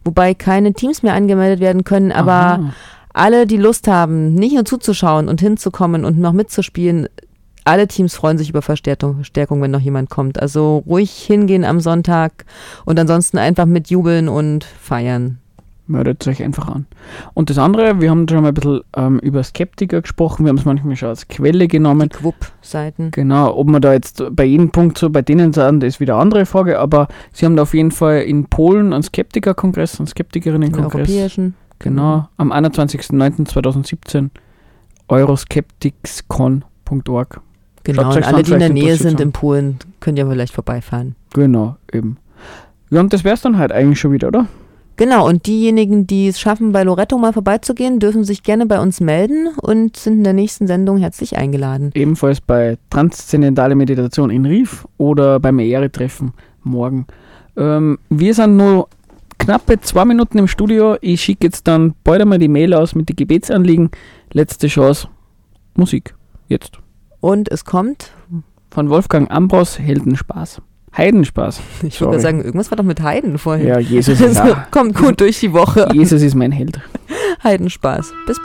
wobei keine Teams mehr angemeldet werden können, aber Aha. alle, die Lust haben, nicht nur zuzuschauen und hinzukommen und noch mitzuspielen, alle Teams freuen sich über Verstärkung, Verstärkung, wenn noch jemand kommt. Also ruhig hingehen am Sonntag und ansonsten einfach mit jubeln und feiern. Meldet euch einfach an. Und das andere, wir haben schon mal ein bisschen ähm, über Skeptiker gesprochen, wir haben es manchmal schon als Quelle genommen. Quupp-Seiten. Genau, ob man da jetzt bei jedem Punkt so bei denen sind, das ist wieder eine andere Frage, aber sie haben da auf jeden Fall in Polen einen Skeptiker-Kongress, einen Skeptikerinnen-Kongress. europäischen. Genau, am 21.09.2017 euroskepticscon.org. Genau, und alle, die in der Nähe sind es in Polen, könnt ihr vielleicht vorbeifahren. Genau, eben. Ja, und das wär's dann halt eigentlich schon wieder, oder? Genau, und diejenigen, die es schaffen, bei Loretto mal vorbeizugehen, dürfen sich gerne bei uns melden und sind in der nächsten Sendung herzlich eingeladen. Ebenfalls bei Transzendentale Meditation in Rief oder beim Ehre-Treffen morgen. Ähm, wir sind nur knappe zwei Minuten im Studio. Ich schicke jetzt dann bald einmal die Mail aus mit den Gebetsanliegen. Letzte Chance. Musik. Jetzt. Und es kommt, Von Wolfgang Ambros, Heldenspaß. Heidenspaß. ich würde sagen, irgendwas war doch mit Heiden vorhin. Ja, Jesus ist, Also, kommt gut durch die Woche. Jesus ist mein Held. Heidenspaß. Bis bald.